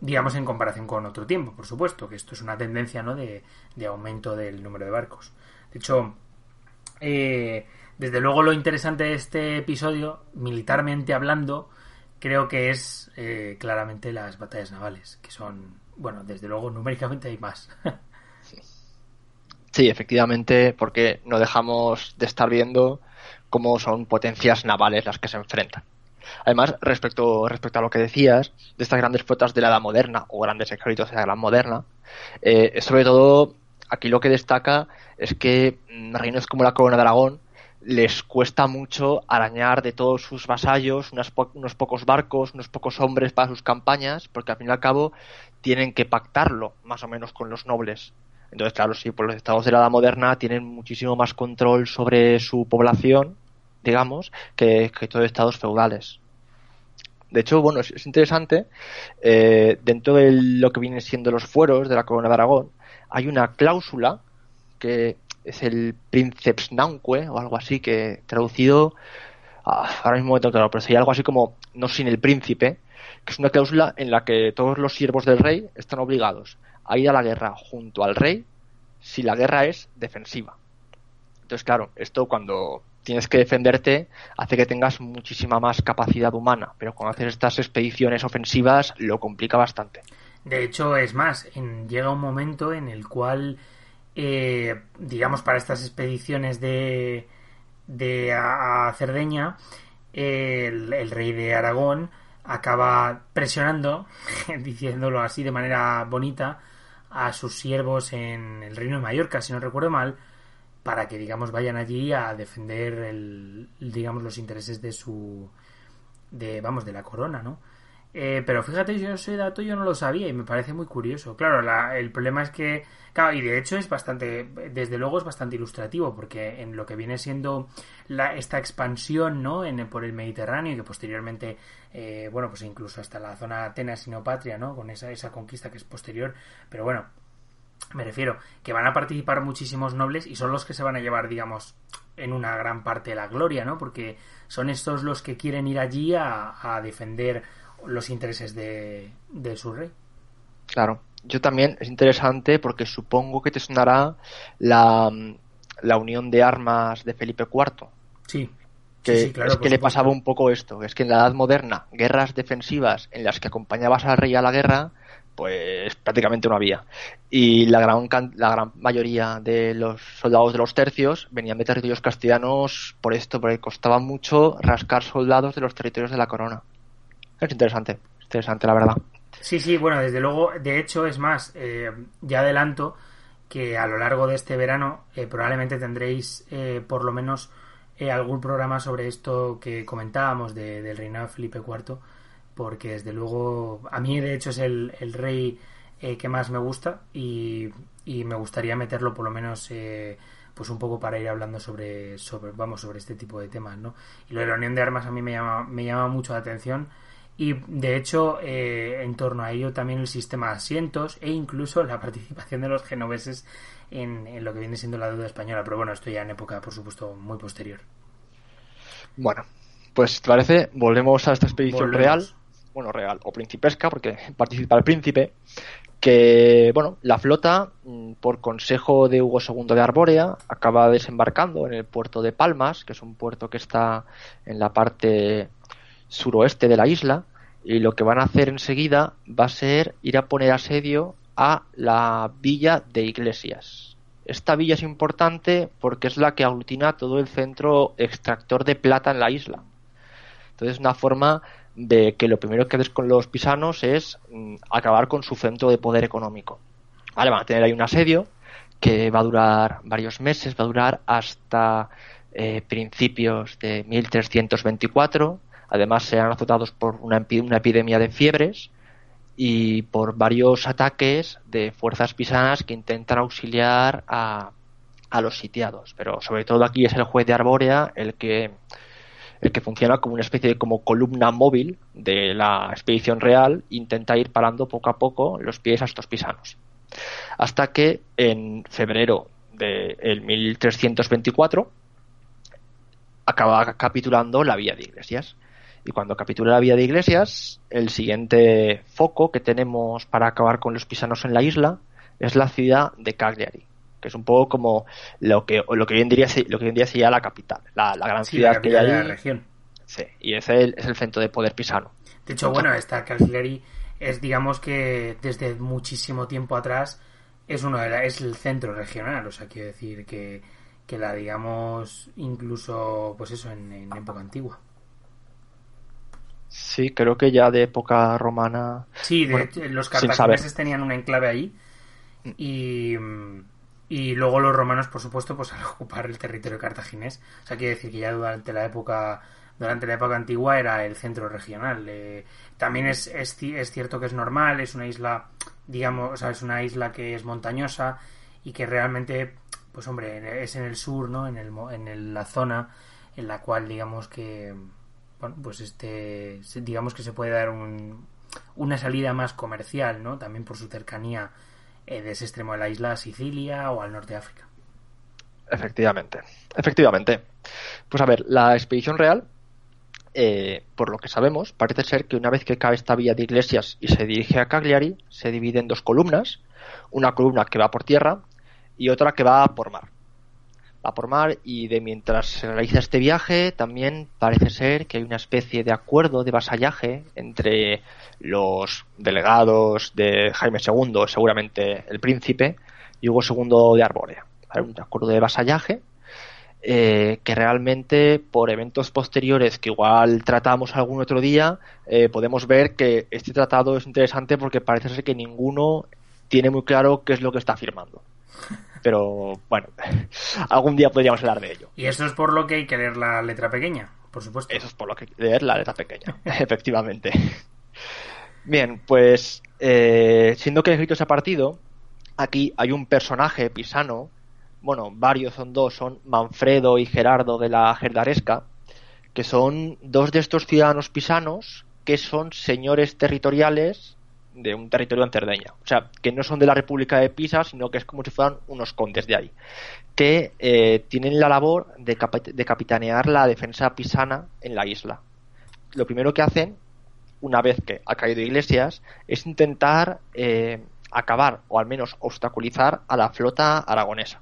digamos, en comparación con otro tiempo, por supuesto, que esto es una tendencia, ¿no?, de, de aumento del número de barcos. De hecho, eh, desde luego lo interesante de este episodio, militarmente hablando, creo que es eh, claramente las batallas navales, que son, bueno, desde luego numéricamente hay más. sí, efectivamente, porque no dejamos de estar viendo cómo son potencias navales las que se enfrentan. Además, respecto, respecto a lo que decías, de estas grandes flotas de la edad moderna o grandes ejércitos de la edad moderna, eh, sobre todo aquí lo que destaca es que mm, reinos como la Corona de Aragón les cuesta mucho arañar de todos sus vasallos unos, unos pocos barcos, unos pocos hombres para sus campañas, porque al fin y al cabo tienen que pactarlo más o menos con los nobles. Entonces, claro, sí, pues los estados de la edad moderna tienen muchísimo más control sobre su población, digamos, que, que todos estados feudales. De hecho, bueno, es, interesante, eh, dentro de lo que vienen siendo los fueros de la Corona de Aragón, hay una cláusula que es el Princeps Nanque o algo así, que traducido, ah, ahora mismo me tengo claro, pero sería algo así como no sin el príncipe, que es una cláusula en la que todos los siervos del rey están obligados a ir a la guerra junto al rey si la guerra es defensiva. Entonces, claro, esto cuando tienes que defenderte hace que tengas muchísima más capacidad humana, pero cuando haces estas expediciones ofensivas lo complica bastante. De hecho, es más, llega un momento en el cual, eh, digamos, para estas expediciones de, de a, Cerdeña, el, el, rey de Aragón acaba presionando, diciéndolo así de manera bonita, a sus siervos en el reino de Mallorca, si no recuerdo mal, para que digamos vayan allí a defender el, digamos los intereses de su de vamos de la corona no eh, pero fíjate yo ese dato yo no lo sabía y me parece muy curioso. Claro el problema es que claro y de hecho es bastante desde luego es bastante ilustrativo porque en lo que viene siendo la, esta expansión no en por el Mediterráneo y que posteriormente eh, bueno pues incluso hasta la zona Atenas y Neopatria no con esa esa conquista que es posterior. Pero bueno me refiero que van a participar muchísimos nobles y son los que se van a llevar, digamos, en una gran parte de la gloria, ¿no? Porque son estos los que quieren ir allí a, defender los intereses de, su rey. Claro, yo también es interesante porque supongo que te sonará la, la unión de armas de Felipe IV. Sí. Que, claro, es que le pasaba un poco esto, es que en la Edad Moderna, guerras defensivas en las que acompañabas al rey a la guerra, pues prácticamente no había. Y la gran, la gran mayoría de los soldados de los tercios venían de territorios castellanos por esto, porque costaba mucho rascar soldados de los territorios de la corona. Es interesante, interesante la verdad. Sí, sí, bueno, desde luego, de hecho, es más, eh, ya adelanto que a lo largo de este verano eh, probablemente tendréis eh, por lo menos algún programa sobre esto que comentábamos del reinado de Felipe IV porque desde luego a mí de hecho es el, el rey eh, que más me gusta y, y, me gustaría meterlo por lo menos eh, pues un poco para ir hablando sobre, sobre vamos sobre este tipo de temas no y lo de la unión de armas a mí me llama me llama mucho la atención y de hecho eh, en torno a ello también el sistema de asientos e incluso la participación de los genoveses en, en lo que viene siendo la deuda española. Pero bueno esto ya en época por supuesto muy posterior. Bueno pues te parece volvemos a esta expedición real bueno, real o principesca, porque participa el príncipe, que, bueno, la flota, mm, por consejo de Hugo II de Arbórea, acaba desembarcando en el puerto de Palmas, que es un puerto que está en la parte suroeste de la isla, y lo que van a hacer enseguida va a ser ir a poner asedio a la villa de Iglesias. Esta villa es importante porque es la que aglutina todo el centro extractor de plata en la isla. Entonces es una forma de que lo primero que ves con los pisanos es mm, acabar con su centro de poder económico. Vale, van a tener ahí un asedio que va a durar varios meses, va a durar hasta eh, principios de 1324. Además, serán azotados por una, una epidemia de fiebres y por varios ataques de fuerzas pisanas que intentan auxiliar a, a los sitiados. Pero sobre todo aquí es el juez de Arbórea el que el que funciona como una especie de como columna móvil de la expedición real, intenta ir parando poco a poco los pies a estos pisanos. Hasta que en febrero del 1324 acaba capitulando la vía de Iglesias. Y cuando capitula la vía de Iglesias, el siguiente foco que tenemos para acabar con los pisanos en la isla es la ciudad de Cagliari, que es un poco como lo que, lo que hoy en día, lo que hoy en día sería la capital, la, gran ciudad que hay de la región. Sí, y es el, es el centro de poder pisano. De hecho, bueno, esta Cagliari es, digamos que desde muchísimo tiempo atrás es uno de la, es el centro regional, o sea, quiero decir que, que la digamos incluso, pues eso, en, en época antigua. Sí, creo que ya de época romana. Sí, de, los cartagineses tenían un enclave ahí y, y luego los romanos, por supuesto, pues al ocupar el territorio cartaginés. O sea, quiere decir que ya durante la época durante la época antigua era el centro regional. Eh, también es, es, es, cierto que es normal, es una isla, digamos, o sea, es una isla que es montañosa y que realmente, pues hombre, es en el sur, ¿no? En, el, en la zona en la cual, digamos que, bueno, pues este, digamos que se puede dar un, una salida más comercial, ¿no? También por su cercanía de ese extremo de la isla Sicilia o al norte de África. Efectivamente, efectivamente. Pues a ver, la expedición real, eh, por lo que sabemos, parece ser que una vez que cae esta vía de iglesias y se dirige a Cagliari, se divide en dos columnas, una columna que va por tierra y otra que va por mar. Va por mar y de mientras se realiza este viaje también parece ser que hay una especie de acuerdo de vasallaje entre los delegados de Jaime II, seguramente el príncipe, y Hugo II de Arbórea. Hay un acuerdo de vasallaje eh, que realmente por eventos posteriores que igual tratamos algún otro día, eh, podemos ver que este tratado es interesante porque parece ser que ninguno tiene muy claro qué es lo que está firmando. Pero bueno, algún día podríamos hablar de ello. Y eso es por lo que hay que leer la letra pequeña, por supuesto. Eso es por lo que hay que leer la letra pequeña, efectivamente. Bien, pues eh, siendo que el escrito se ha partido, aquí hay un personaje pisano, bueno, varios son dos, son Manfredo y Gerardo de la Gerdaresca, que son dos de estos ciudadanos pisanos que son señores territoriales de un territorio en Cerdeña. O sea, que no son de la República de Pisa, sino que es como si fueran unos condes de ahí, que eh, tienen la labor de, capitanear la defensa pisana en la isla. Lo primero que hacen una vez que ha caído Iglesias, es intentar eh, acabar o al menos obstaculizar a la flota aragonesa.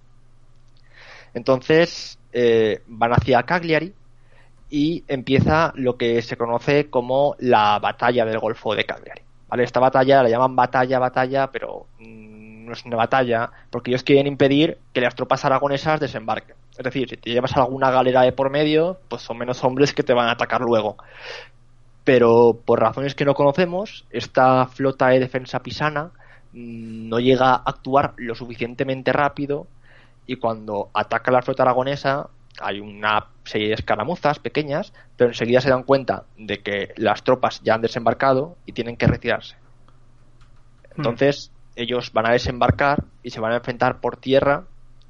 Entonces eh, van hacia Cagliari y empieza lo que se conoce como la batalla del Golfo de Cagliari. ¿Vale? Esta batalla la llaman batalla, batalla, pero mm, no es una batalla porque ellos quieren impedir que las tropas aragonesas desembarquen. Es decir, si te llevas alguna galera de por medio, pues son menos hombres que te van a atacar luego pero por razones que no conocemos, esta flota de defensa pisana mm, no llega a actuar lo suficientemente rápido y cuando ataca la flota aragonesa hay una serie de escaramuzas pequeñas, pero enseguida se dan cuenta de que las tropas ya han desembarcado y tienen que retirarse. Entonces, ellos van a desembarcar y se van a enfrentar por tierra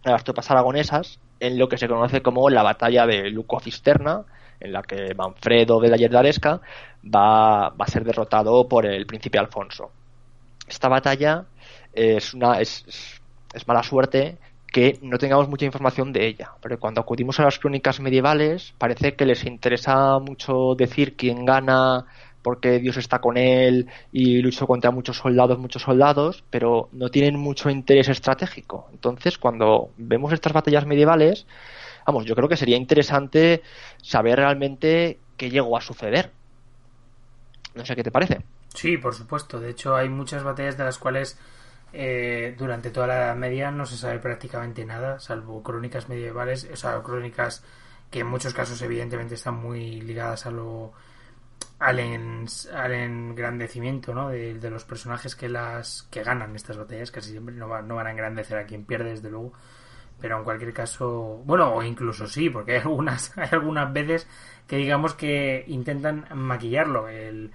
a las tropas aragonesas en lo que se conoce como la batalla de Luco Cisterna, en la que Manfredo de la Yerdaresca va, va a ser derrotado por el príncipe Alfonso. Esta batalla es una es, es mala suerte que no tengamos mucha información de ella, pero cuando acudimos a las crónicas medievales parece que les interesa mucho decir quién gana porque Dios está con él y luchó contra muchos soldados, muchos soldados, pero no tienen mucho interés estratégico. Entonces, cuando vemos estas batallas medievales, vamos, yo creo que sería interesante saber realmente qué llegó a suceder. No sé qué te parece. Sí, por supuesto. De hecho, hay muchas batallas de las cuales eh, durante toda la Edad Media no se sabe prácticamente nada, salvo crónicas medievales, o sea, crónicas que en muchos casos evidentemente están muy ligadas a lo al, engrandecimiento ¿no? de, de, los personajes que las que ganan estas batallas casi siempre no, no van a engrandecer a quien pierde desde luego pero en cualquier caso, bueno, o incluso sí, porque hay algunas, hay algunas veces que digamos que intentan maquillarlo, el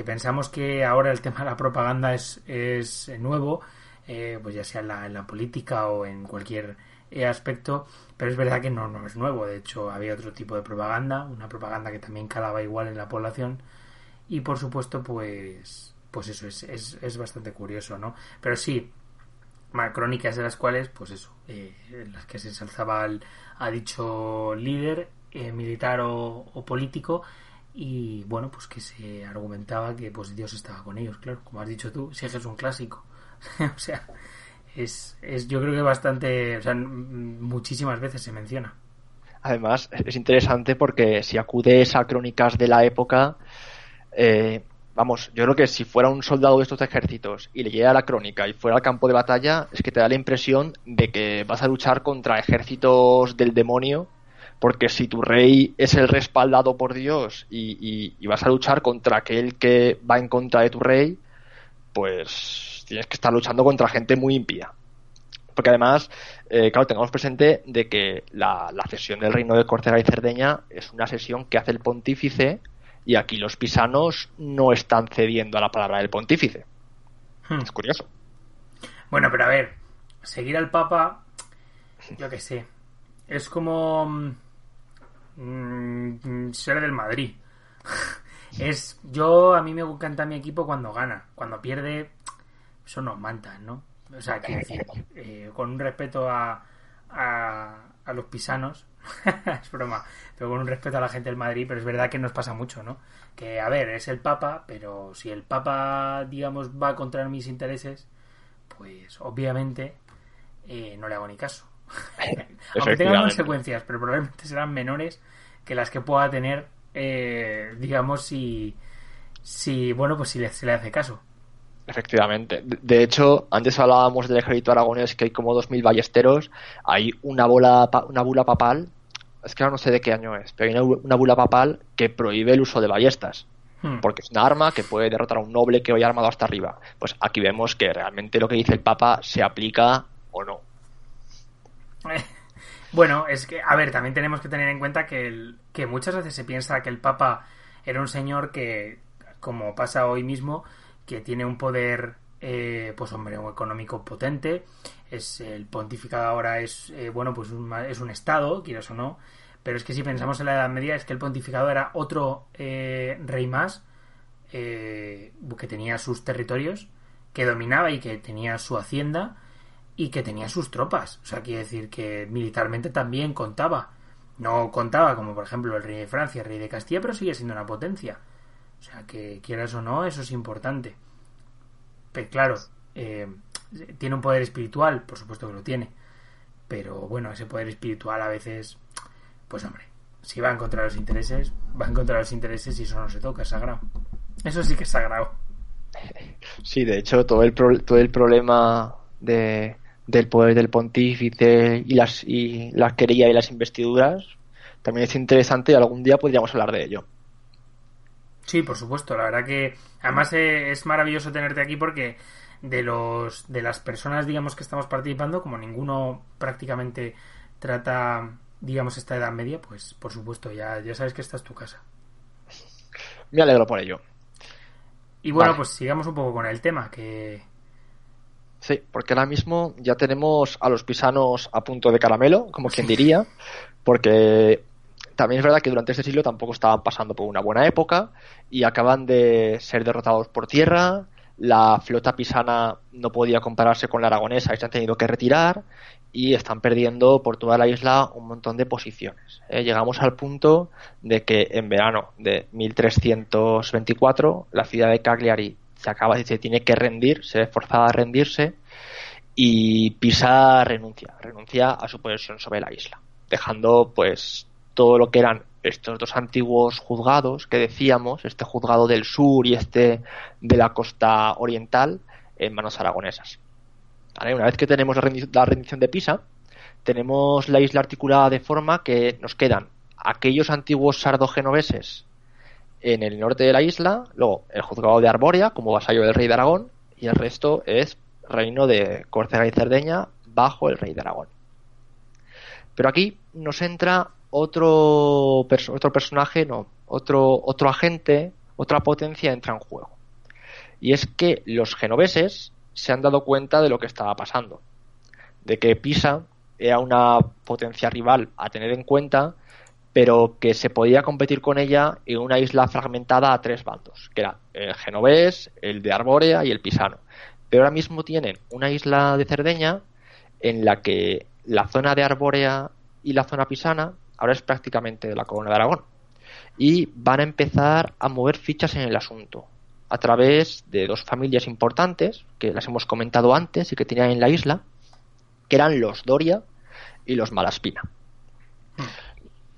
que pensamos que ahora el tema de la propaganda es, es nuevo, eh, pues ya sea en la, política o en cualquier eh, aspecto, pero es verdad que no, no es nuevo. De hecho, había otro tipo de propaganda, una propaganda que también calaba igual en la población. Y por supuesto, pues, pues eso es, es, es bastante curioso, ¿no? Pero sí, crónicas de las cuales, pues eso, eh, en las que se ensalzaba a dicho líder militar o, político y bueno, pues que se argumentaba que pues Dios estaba con ellos, claro, como has dicho tú, si es un clásico. o sea, es, es yo creo que bastante, o sea, muchísimas veces se menciona. Además, es interesante porque si acudes a crónicas de la época, eh, vamos, yo creo que si fuera un soldado de estos ejércitos y leyera la crónica y fuera al campo de batalla, es que te da la impresión de que vas a luchar contra ejércitos del demonio, porque si tu rey es el respaldado por Dios y, y vas a luchar contra aquel que va en contra de tu rey, pues tienes que estar luchando contra gente muy impía. Porque además, eh, claro, tengamos presente de que la, cesión del reino de Córcega y Cerdeña es una sesión que hace el pontífice y aquí los pisanos no están cediendo a la palabra del pontífice. Hmm. Es curioso. Bueno, pero a ver, seguir al Papa, yo qué sé, es como mm, ser del Madrid. es yo a mí me encanta mi equipo cuando gana, cuando pierde son nos mantan, ¿no? O sea, decir, eh, con un respeto a, a, los pisanos, es broma, pero con un respeto a la gente del Madrid, pero es verdad que nos pasa mucho, ¿no? Que, a ver, es el Papa, pero si el Papa, digamos, va contra mis intereses, pues obviamente eh, no le hago ni caso. Aunque tengan consecuencias, pero probablemente serán menores que las que pueda tener, eh, digamos, si, si, bueno, pues si se le hace caso. Efectivamente. De hecho, antes hablábamos del ejército aragonés que hay como 2.000 ballesteros. Hay una, bola, una bula papal, es que ahora no sé de qué año es, pero hay una, bula papal que prohíbe el uso de ballestas. Hmm. Porque es una arma que puede derrotar a un noble que vaya armado hasta arriba. Pues aquí vemos que realmente lo que dice el Papa se aplica o no. bueno, es que, a ver, también tenemos que tener en cuenta que, que muchas veces se piensa que el Papa era un señor que, como pasa hoy mismo, que tiene un poder, eh, pues hombre, económico potente. Es el pontificado ahora es, eh, bueno, pues un, es un estado, quieras o no. Pero es que si pensamos en la Edad Media, es que el pontificado era otro eh, rey más que tenía sus territorios, que dominaba y que tenía su hacienda y que tenía sus tropas. O sea, quiere decir que militarmente también contaba. No contaba como por ejemplo el rey de Francia, el rey de Castilla, pero sigue siendo una potencia. O sea, que quieras o no, eso es importante. Pero claro, eh, tiene un poder espiritual, por supuesto que lo tiene. Pero bueno, ese poder espiritual a veces, pues hombre, si va en contra de los intereses, va en contra de los intereses y eso no se toca, es sagrado. Eso sí que es sagrado. Sí, de hecho, todo el, todo el problema de, del poder del pontífice y las, y las querellas y las investiduras también es interesante y algún día podríamos hablar de ello. Sí, por supuesto. La verdad que además eh, es maravilloso tenerte aquí porque de los de las personas, digamos, que estamos participando, como ninguno prácticamente trata, digamos, esta edad media, pues por supuesto, ya, ya sabes que esta es tu casa. Me alegro por ello. Y bueno, pues sigamos un poco con el tema, que... Sí, porque ahora mismo ya tenemos a los pisanos a punto de caramelo, como quien diría, porque también es verdad que durante este siglo tampoco estaban pasando por una buena época y acaban de ser derrotados por tierra. La flota pisana no podía compararse con la aragonesa y se han tenido que retirar y están perdiendo por toda la isla un montón de posiciones. ¿eh? llegamos al punto de que en verano de 1324 la ciudad de Cagliari se acaba se tiene que rendir, se ve forzada a rendirse y Pisa renuncia, renuncia a su posesión sobre la isla, dejando pues todo lo que eran estos dos antiguos juzgados que decíamos, este juzgado del sur y este de la costa oriental, en manos aragonesas. Una vez que tenemos la rendición de Pisa, tenemos la isla articulada de forma que nos quedan aquellos antiguos sardogenoveses en el norte de la isla, luego el juzgado de Arbórea como vasallo del rey de Aragón y el resto es reino de Córcega y Cerdeña bajo el rey de Aragón. Pero aquí nos entra otro, otro personaje, no, otro, otro agente, otra potencia entra en juego. Y es que los genoveses se han dado cuenta de lo que estaba pasando. De que Pisa era una potencia rival a tener en cuenta, pero que se podía competir con ella en una isla fragmentada a tres bandos, que era el genovés, el de Arbórea y el pisano. Pero ahora mismo tienen una isla de Cerdeña en la que la zona de Arbórea y la zona pisana ahora es prácticamente de la corona de Aragón. Y van a empezar a mover fichas en el asunto a través de dos familias importantes que las hemos comentado antes y que tenían en la isla, que eran los Doria y los Malaspina.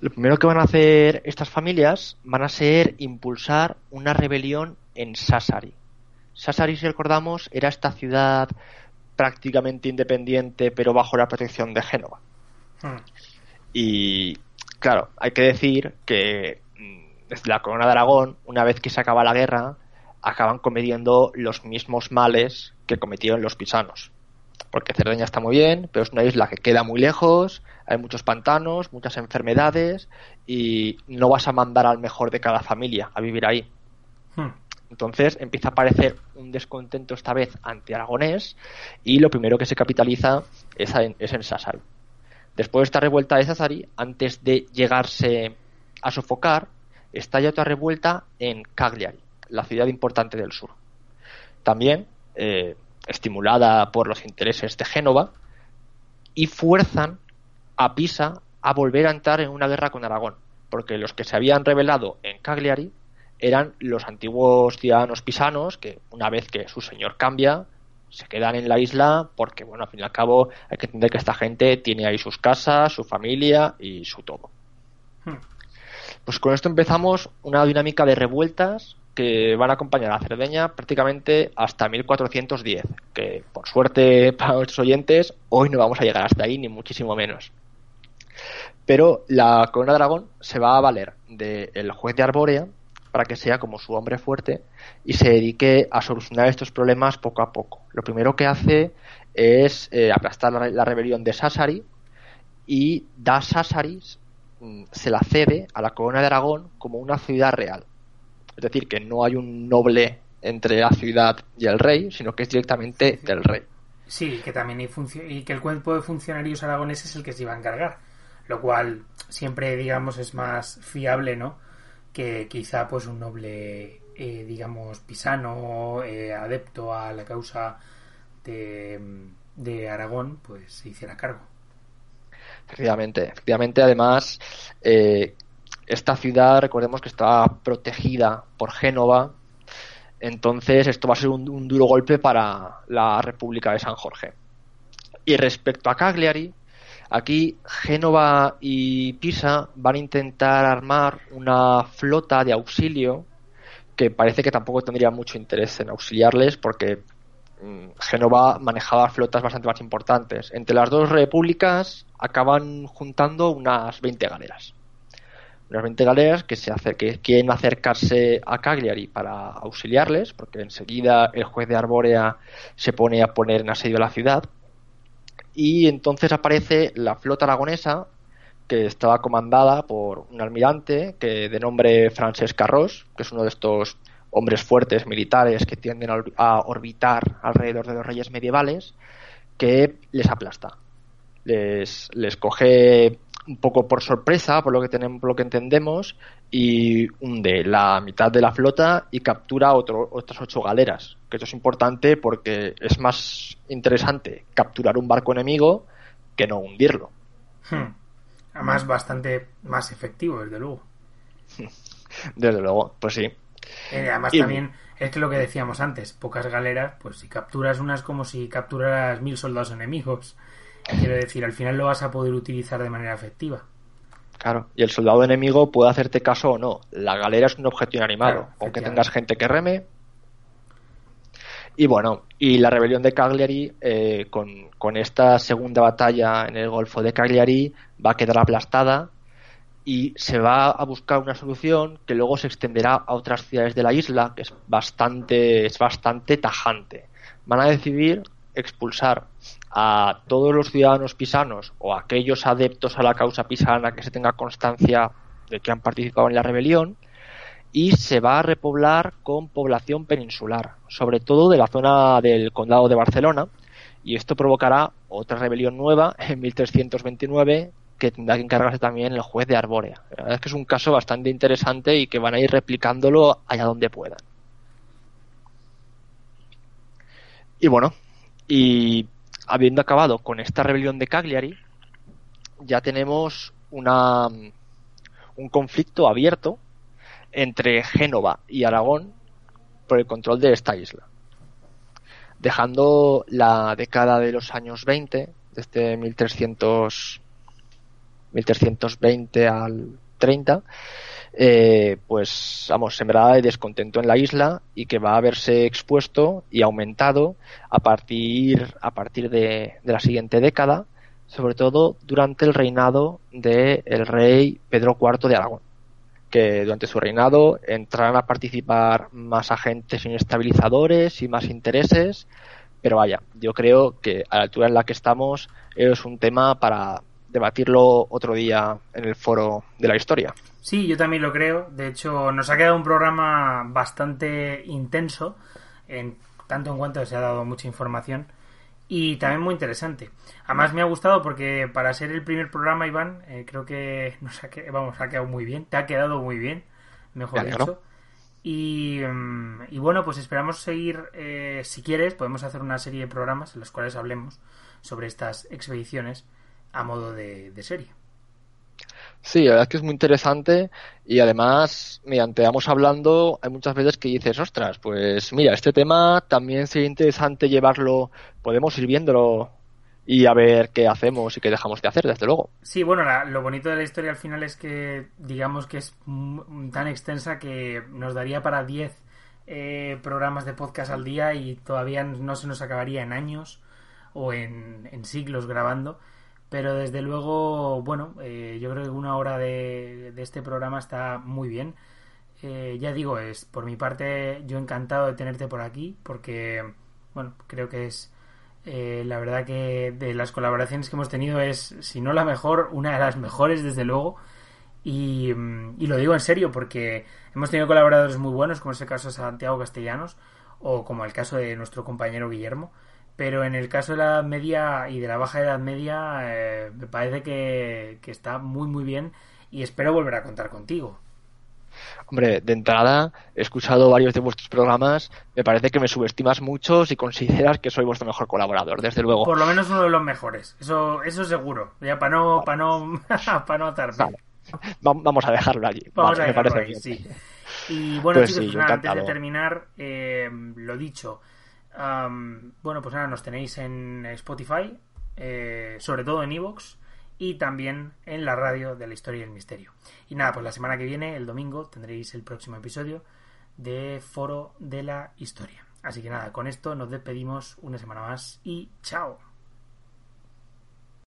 Lo primero que van a hacer estas familias van a ser impulsar una rebelión en Sassari. Sassari, si recordamos, era esta ciudad prácticamente independiente pero bajo la protección de Génova. Hmm. Y claro, hay que decir que mm, desde la corona de Aragón, una vez que se acaba la guerra, acaban cometiendo los mismos males que cometieron los pisanos. Porque Cerdeña está muy bien, pero es una isla que queda muy lejos, hay muchos pantanos, muchas enfermedades y no vas a mandar al mejor de cada familia a vivir ahí. Hmm. Entonces empieza a aparecer un descontento esta vez anti-aragonés y lo primero que se capitaliza es en, es en Sassari. Después de esta revuelta de Sassari, antes de llegarse a sofocar, estalla otra revuelta en Cagliari, la ciudad importante del sur. También eh, estimulada por los intereses de Génova y fuerzan a Pisa a volver a entrar en una guerra con Aragón, porque los que se habían rebelado en Cagliari eran los antiguos ciudadanos pisanos que una vez que su señor cambia se quedan en la isla porque bueno al fin y al cabo hay que entender que esta gente tiene ahí sus casas, su familia y su todo. Hmm. Pues con esto empezamos una dinámica de revueltas que van a acompañar a Cerdeña prácticamente hasta 1410, que por suerte para nuestros oyentes hoy no vamos a llegar hasta ahí, ni muchísimo menos. Pero la corona de Aragón se va a valer del juez de Arbórea para que sea como su hombre fuerte y se dedique a solucionar estos problemas poco a poco. Lo primero que hace es eh, aplastar la, rebelión de Sassari y da Sassaris, mm, se la cede a la corona de Aragón como una ciudad real es decir, que no hay un noble entre la ciudad y el rey, sino que es directamente del rey. Sí, que también hay y que el cuerpo de funcionarios aragoneses es el que se iba a encargar, lo cual siempre, digamos, es más fiable, ¿no? Que quizá, pues, un noble, eh, digamos, pisano, eh, adepto a la causa de, de Aragón, pues se hiciera cargo. Efectivamente, efectivamente, además, eh, esta ciudad, recordemos que está protegida por Génova, entonces esto va a ser un, duro golpe para la República de San Jorge. Y respecto a Cagliari, aquí Génova y Pisa van a intentar armar una flota de auxilio que parece que tampoco tendría mucho interés en auxiliarles porque mm, Génova manejaba flotas bastante más importantes. Entre las dos repúblicas acaban juntando unas 20 galeras 20 galeras que, se que quieren acercarse a Cagliari para auxiliarles, porque enseguida el juez de Arbórea se pone a poner en asedio la ciudad. Y entonces aparece la flota aragonesa, que estaba comandada por un almirante que de nombre Francesc Carros, que es uno de estos hombres fuertes militares que tienden a orbitar alrededor de los reyes medievales, que les aplasta. Les, les coge un poco por sorpresa, por lo que tenemos, por lo que entendemos, y hunde la mitad de la flota y captura otro, otras ocho galeras. Que esto es importante porque es más interesante capturar un barco enemigo que no hundirlo. Hmm. Además, bastante más efectivo, desde luego. Desde luego, pues sí. Eh, además, también es que lo que decíamos antes, pocas galeras, pues si capturas unas como si capturaras mil soldados enemigos. Quiero decir, al final lo vas a poder utilizar de manera efectiva. Claro, y el soldado enemigo puede hacerte caso o no. La galera es un objeto inanimado, aunque tengas gente que reme. Y bueno, y la rebelión de Cagliari, eh, con, con, esta segunda batalla en el Golfo de Cagliari, va a quedar aplastada y se va a buscar una solución que luego se extenderá a otras ciudades de la isla, que es bastante, es bastante tajante. Van a decidir expulsar a todos los ciudadanos pisanos o aquellos adeptos a la causa pisana que se tenga constancia de que han participado en la rebelión y se va a repoblar con población peninsular, sobre todo de la zona del condado de Barcelona y esto provocará otra rebelión nueva en 1329 que tendrá que encargarse también el juez de Arbórea. La verdad es que es un caso bastante interesante y que van a ir replicándolo allá donde puedan. Y bueno, y habiendo acabado con esta rebelión de Cagliari, ya tenemos una, un conflicto abierto entre Génova y Aragón por el control de esta isla. Dejando la década de los años 20, desde 1300, 1320 al 30, eh, pues vamos, sembrada de descontento en la isla y que va a verse expuesto y aumentado a partir, a partir de, de la siguiente década, sobre todo durante el reinado del el rey Pedro IV de Aragón que durante su reinado entrarán a participar más agentes inestabilizadores y más intereses, pero vaya, yo creo que a la altura en la que estamos es un tema para debatirlo otro día en el foro de la historia. Sí, yo también lo creo. De hecho, nos ha quedado un programa bastante intenso, en tanto en cuanto se ha dado mucha información y también muy interesante. Además me ha gustado porque para ser el primer programa, Iván, eh, creo que nos ha, vamos, ha quedado muy bien, te ha quedado muy bien, mejor dicho. Y, mm, y, bueno, pues esperamos seguir, eh, si quieres, podemos hacer una serie de programas en los cuales hablemos sobre estas expediciones a modo de serie. Sí, la verdad es que es muy interesante y además, mediante vamos hablando, hay muchas veces que dices, ostras, pues mira, este tema también sería interesante llevarlo, podemos ir viéndolo y a ver qué hacemos y qué dejamos de hacer, desde luego. Sí, bueno, lo bonito de la historia al final es que, digamos que es tan extensa que nos daría para 10 eh, programas de podcast al día y todavía no se nos acabaría en años o en, en siglos grabando. Pero desde luego, bueno, eh, yo creo que una hora de, este programa está muy bien. Eh, ya digo, es por mi parte yo encantado de tenerte por aquí porque, bueno, creo que es eh, la verdad que de las colaboraciones que hemos tenido es, si no la mejor, una de las mejores desde luego. Y, y lo digo en serio porque hemos tenido colaboradores muy buenos, como es el caso de Santiago Castellanos o como el caso de nuestro compañero Guillermo pero en el caso de la Edad Media y de la Baja Edad Media, eh, me parece que, está muy, muy bien y espero volver a contar contigo. Hombre, de entrada, he escuchado varios de vuestros programas. Me parece que me subestimas mucho si consideras que soy vuestro mejor colaborador, desde luego. Por lo menos uno de los mejores, eso, eso seguro. Ya para no, para no, para no atarme. Vamos a dejarlo allí. Vamos a dejarlo allí, sí. Y bueno, pues chicos, pues antes de terminar, eh, lo dicho bueno, pues nada, nos tenéis en Spotify, eh, sobre todo en Evox y también en la radio de la historia y el misterio. Y nada, pues la semana que viene, el domingo, tendréis el próximo episodio de Foro de la Historia. Así que nada, con esto nos despedimos una semana más y chao.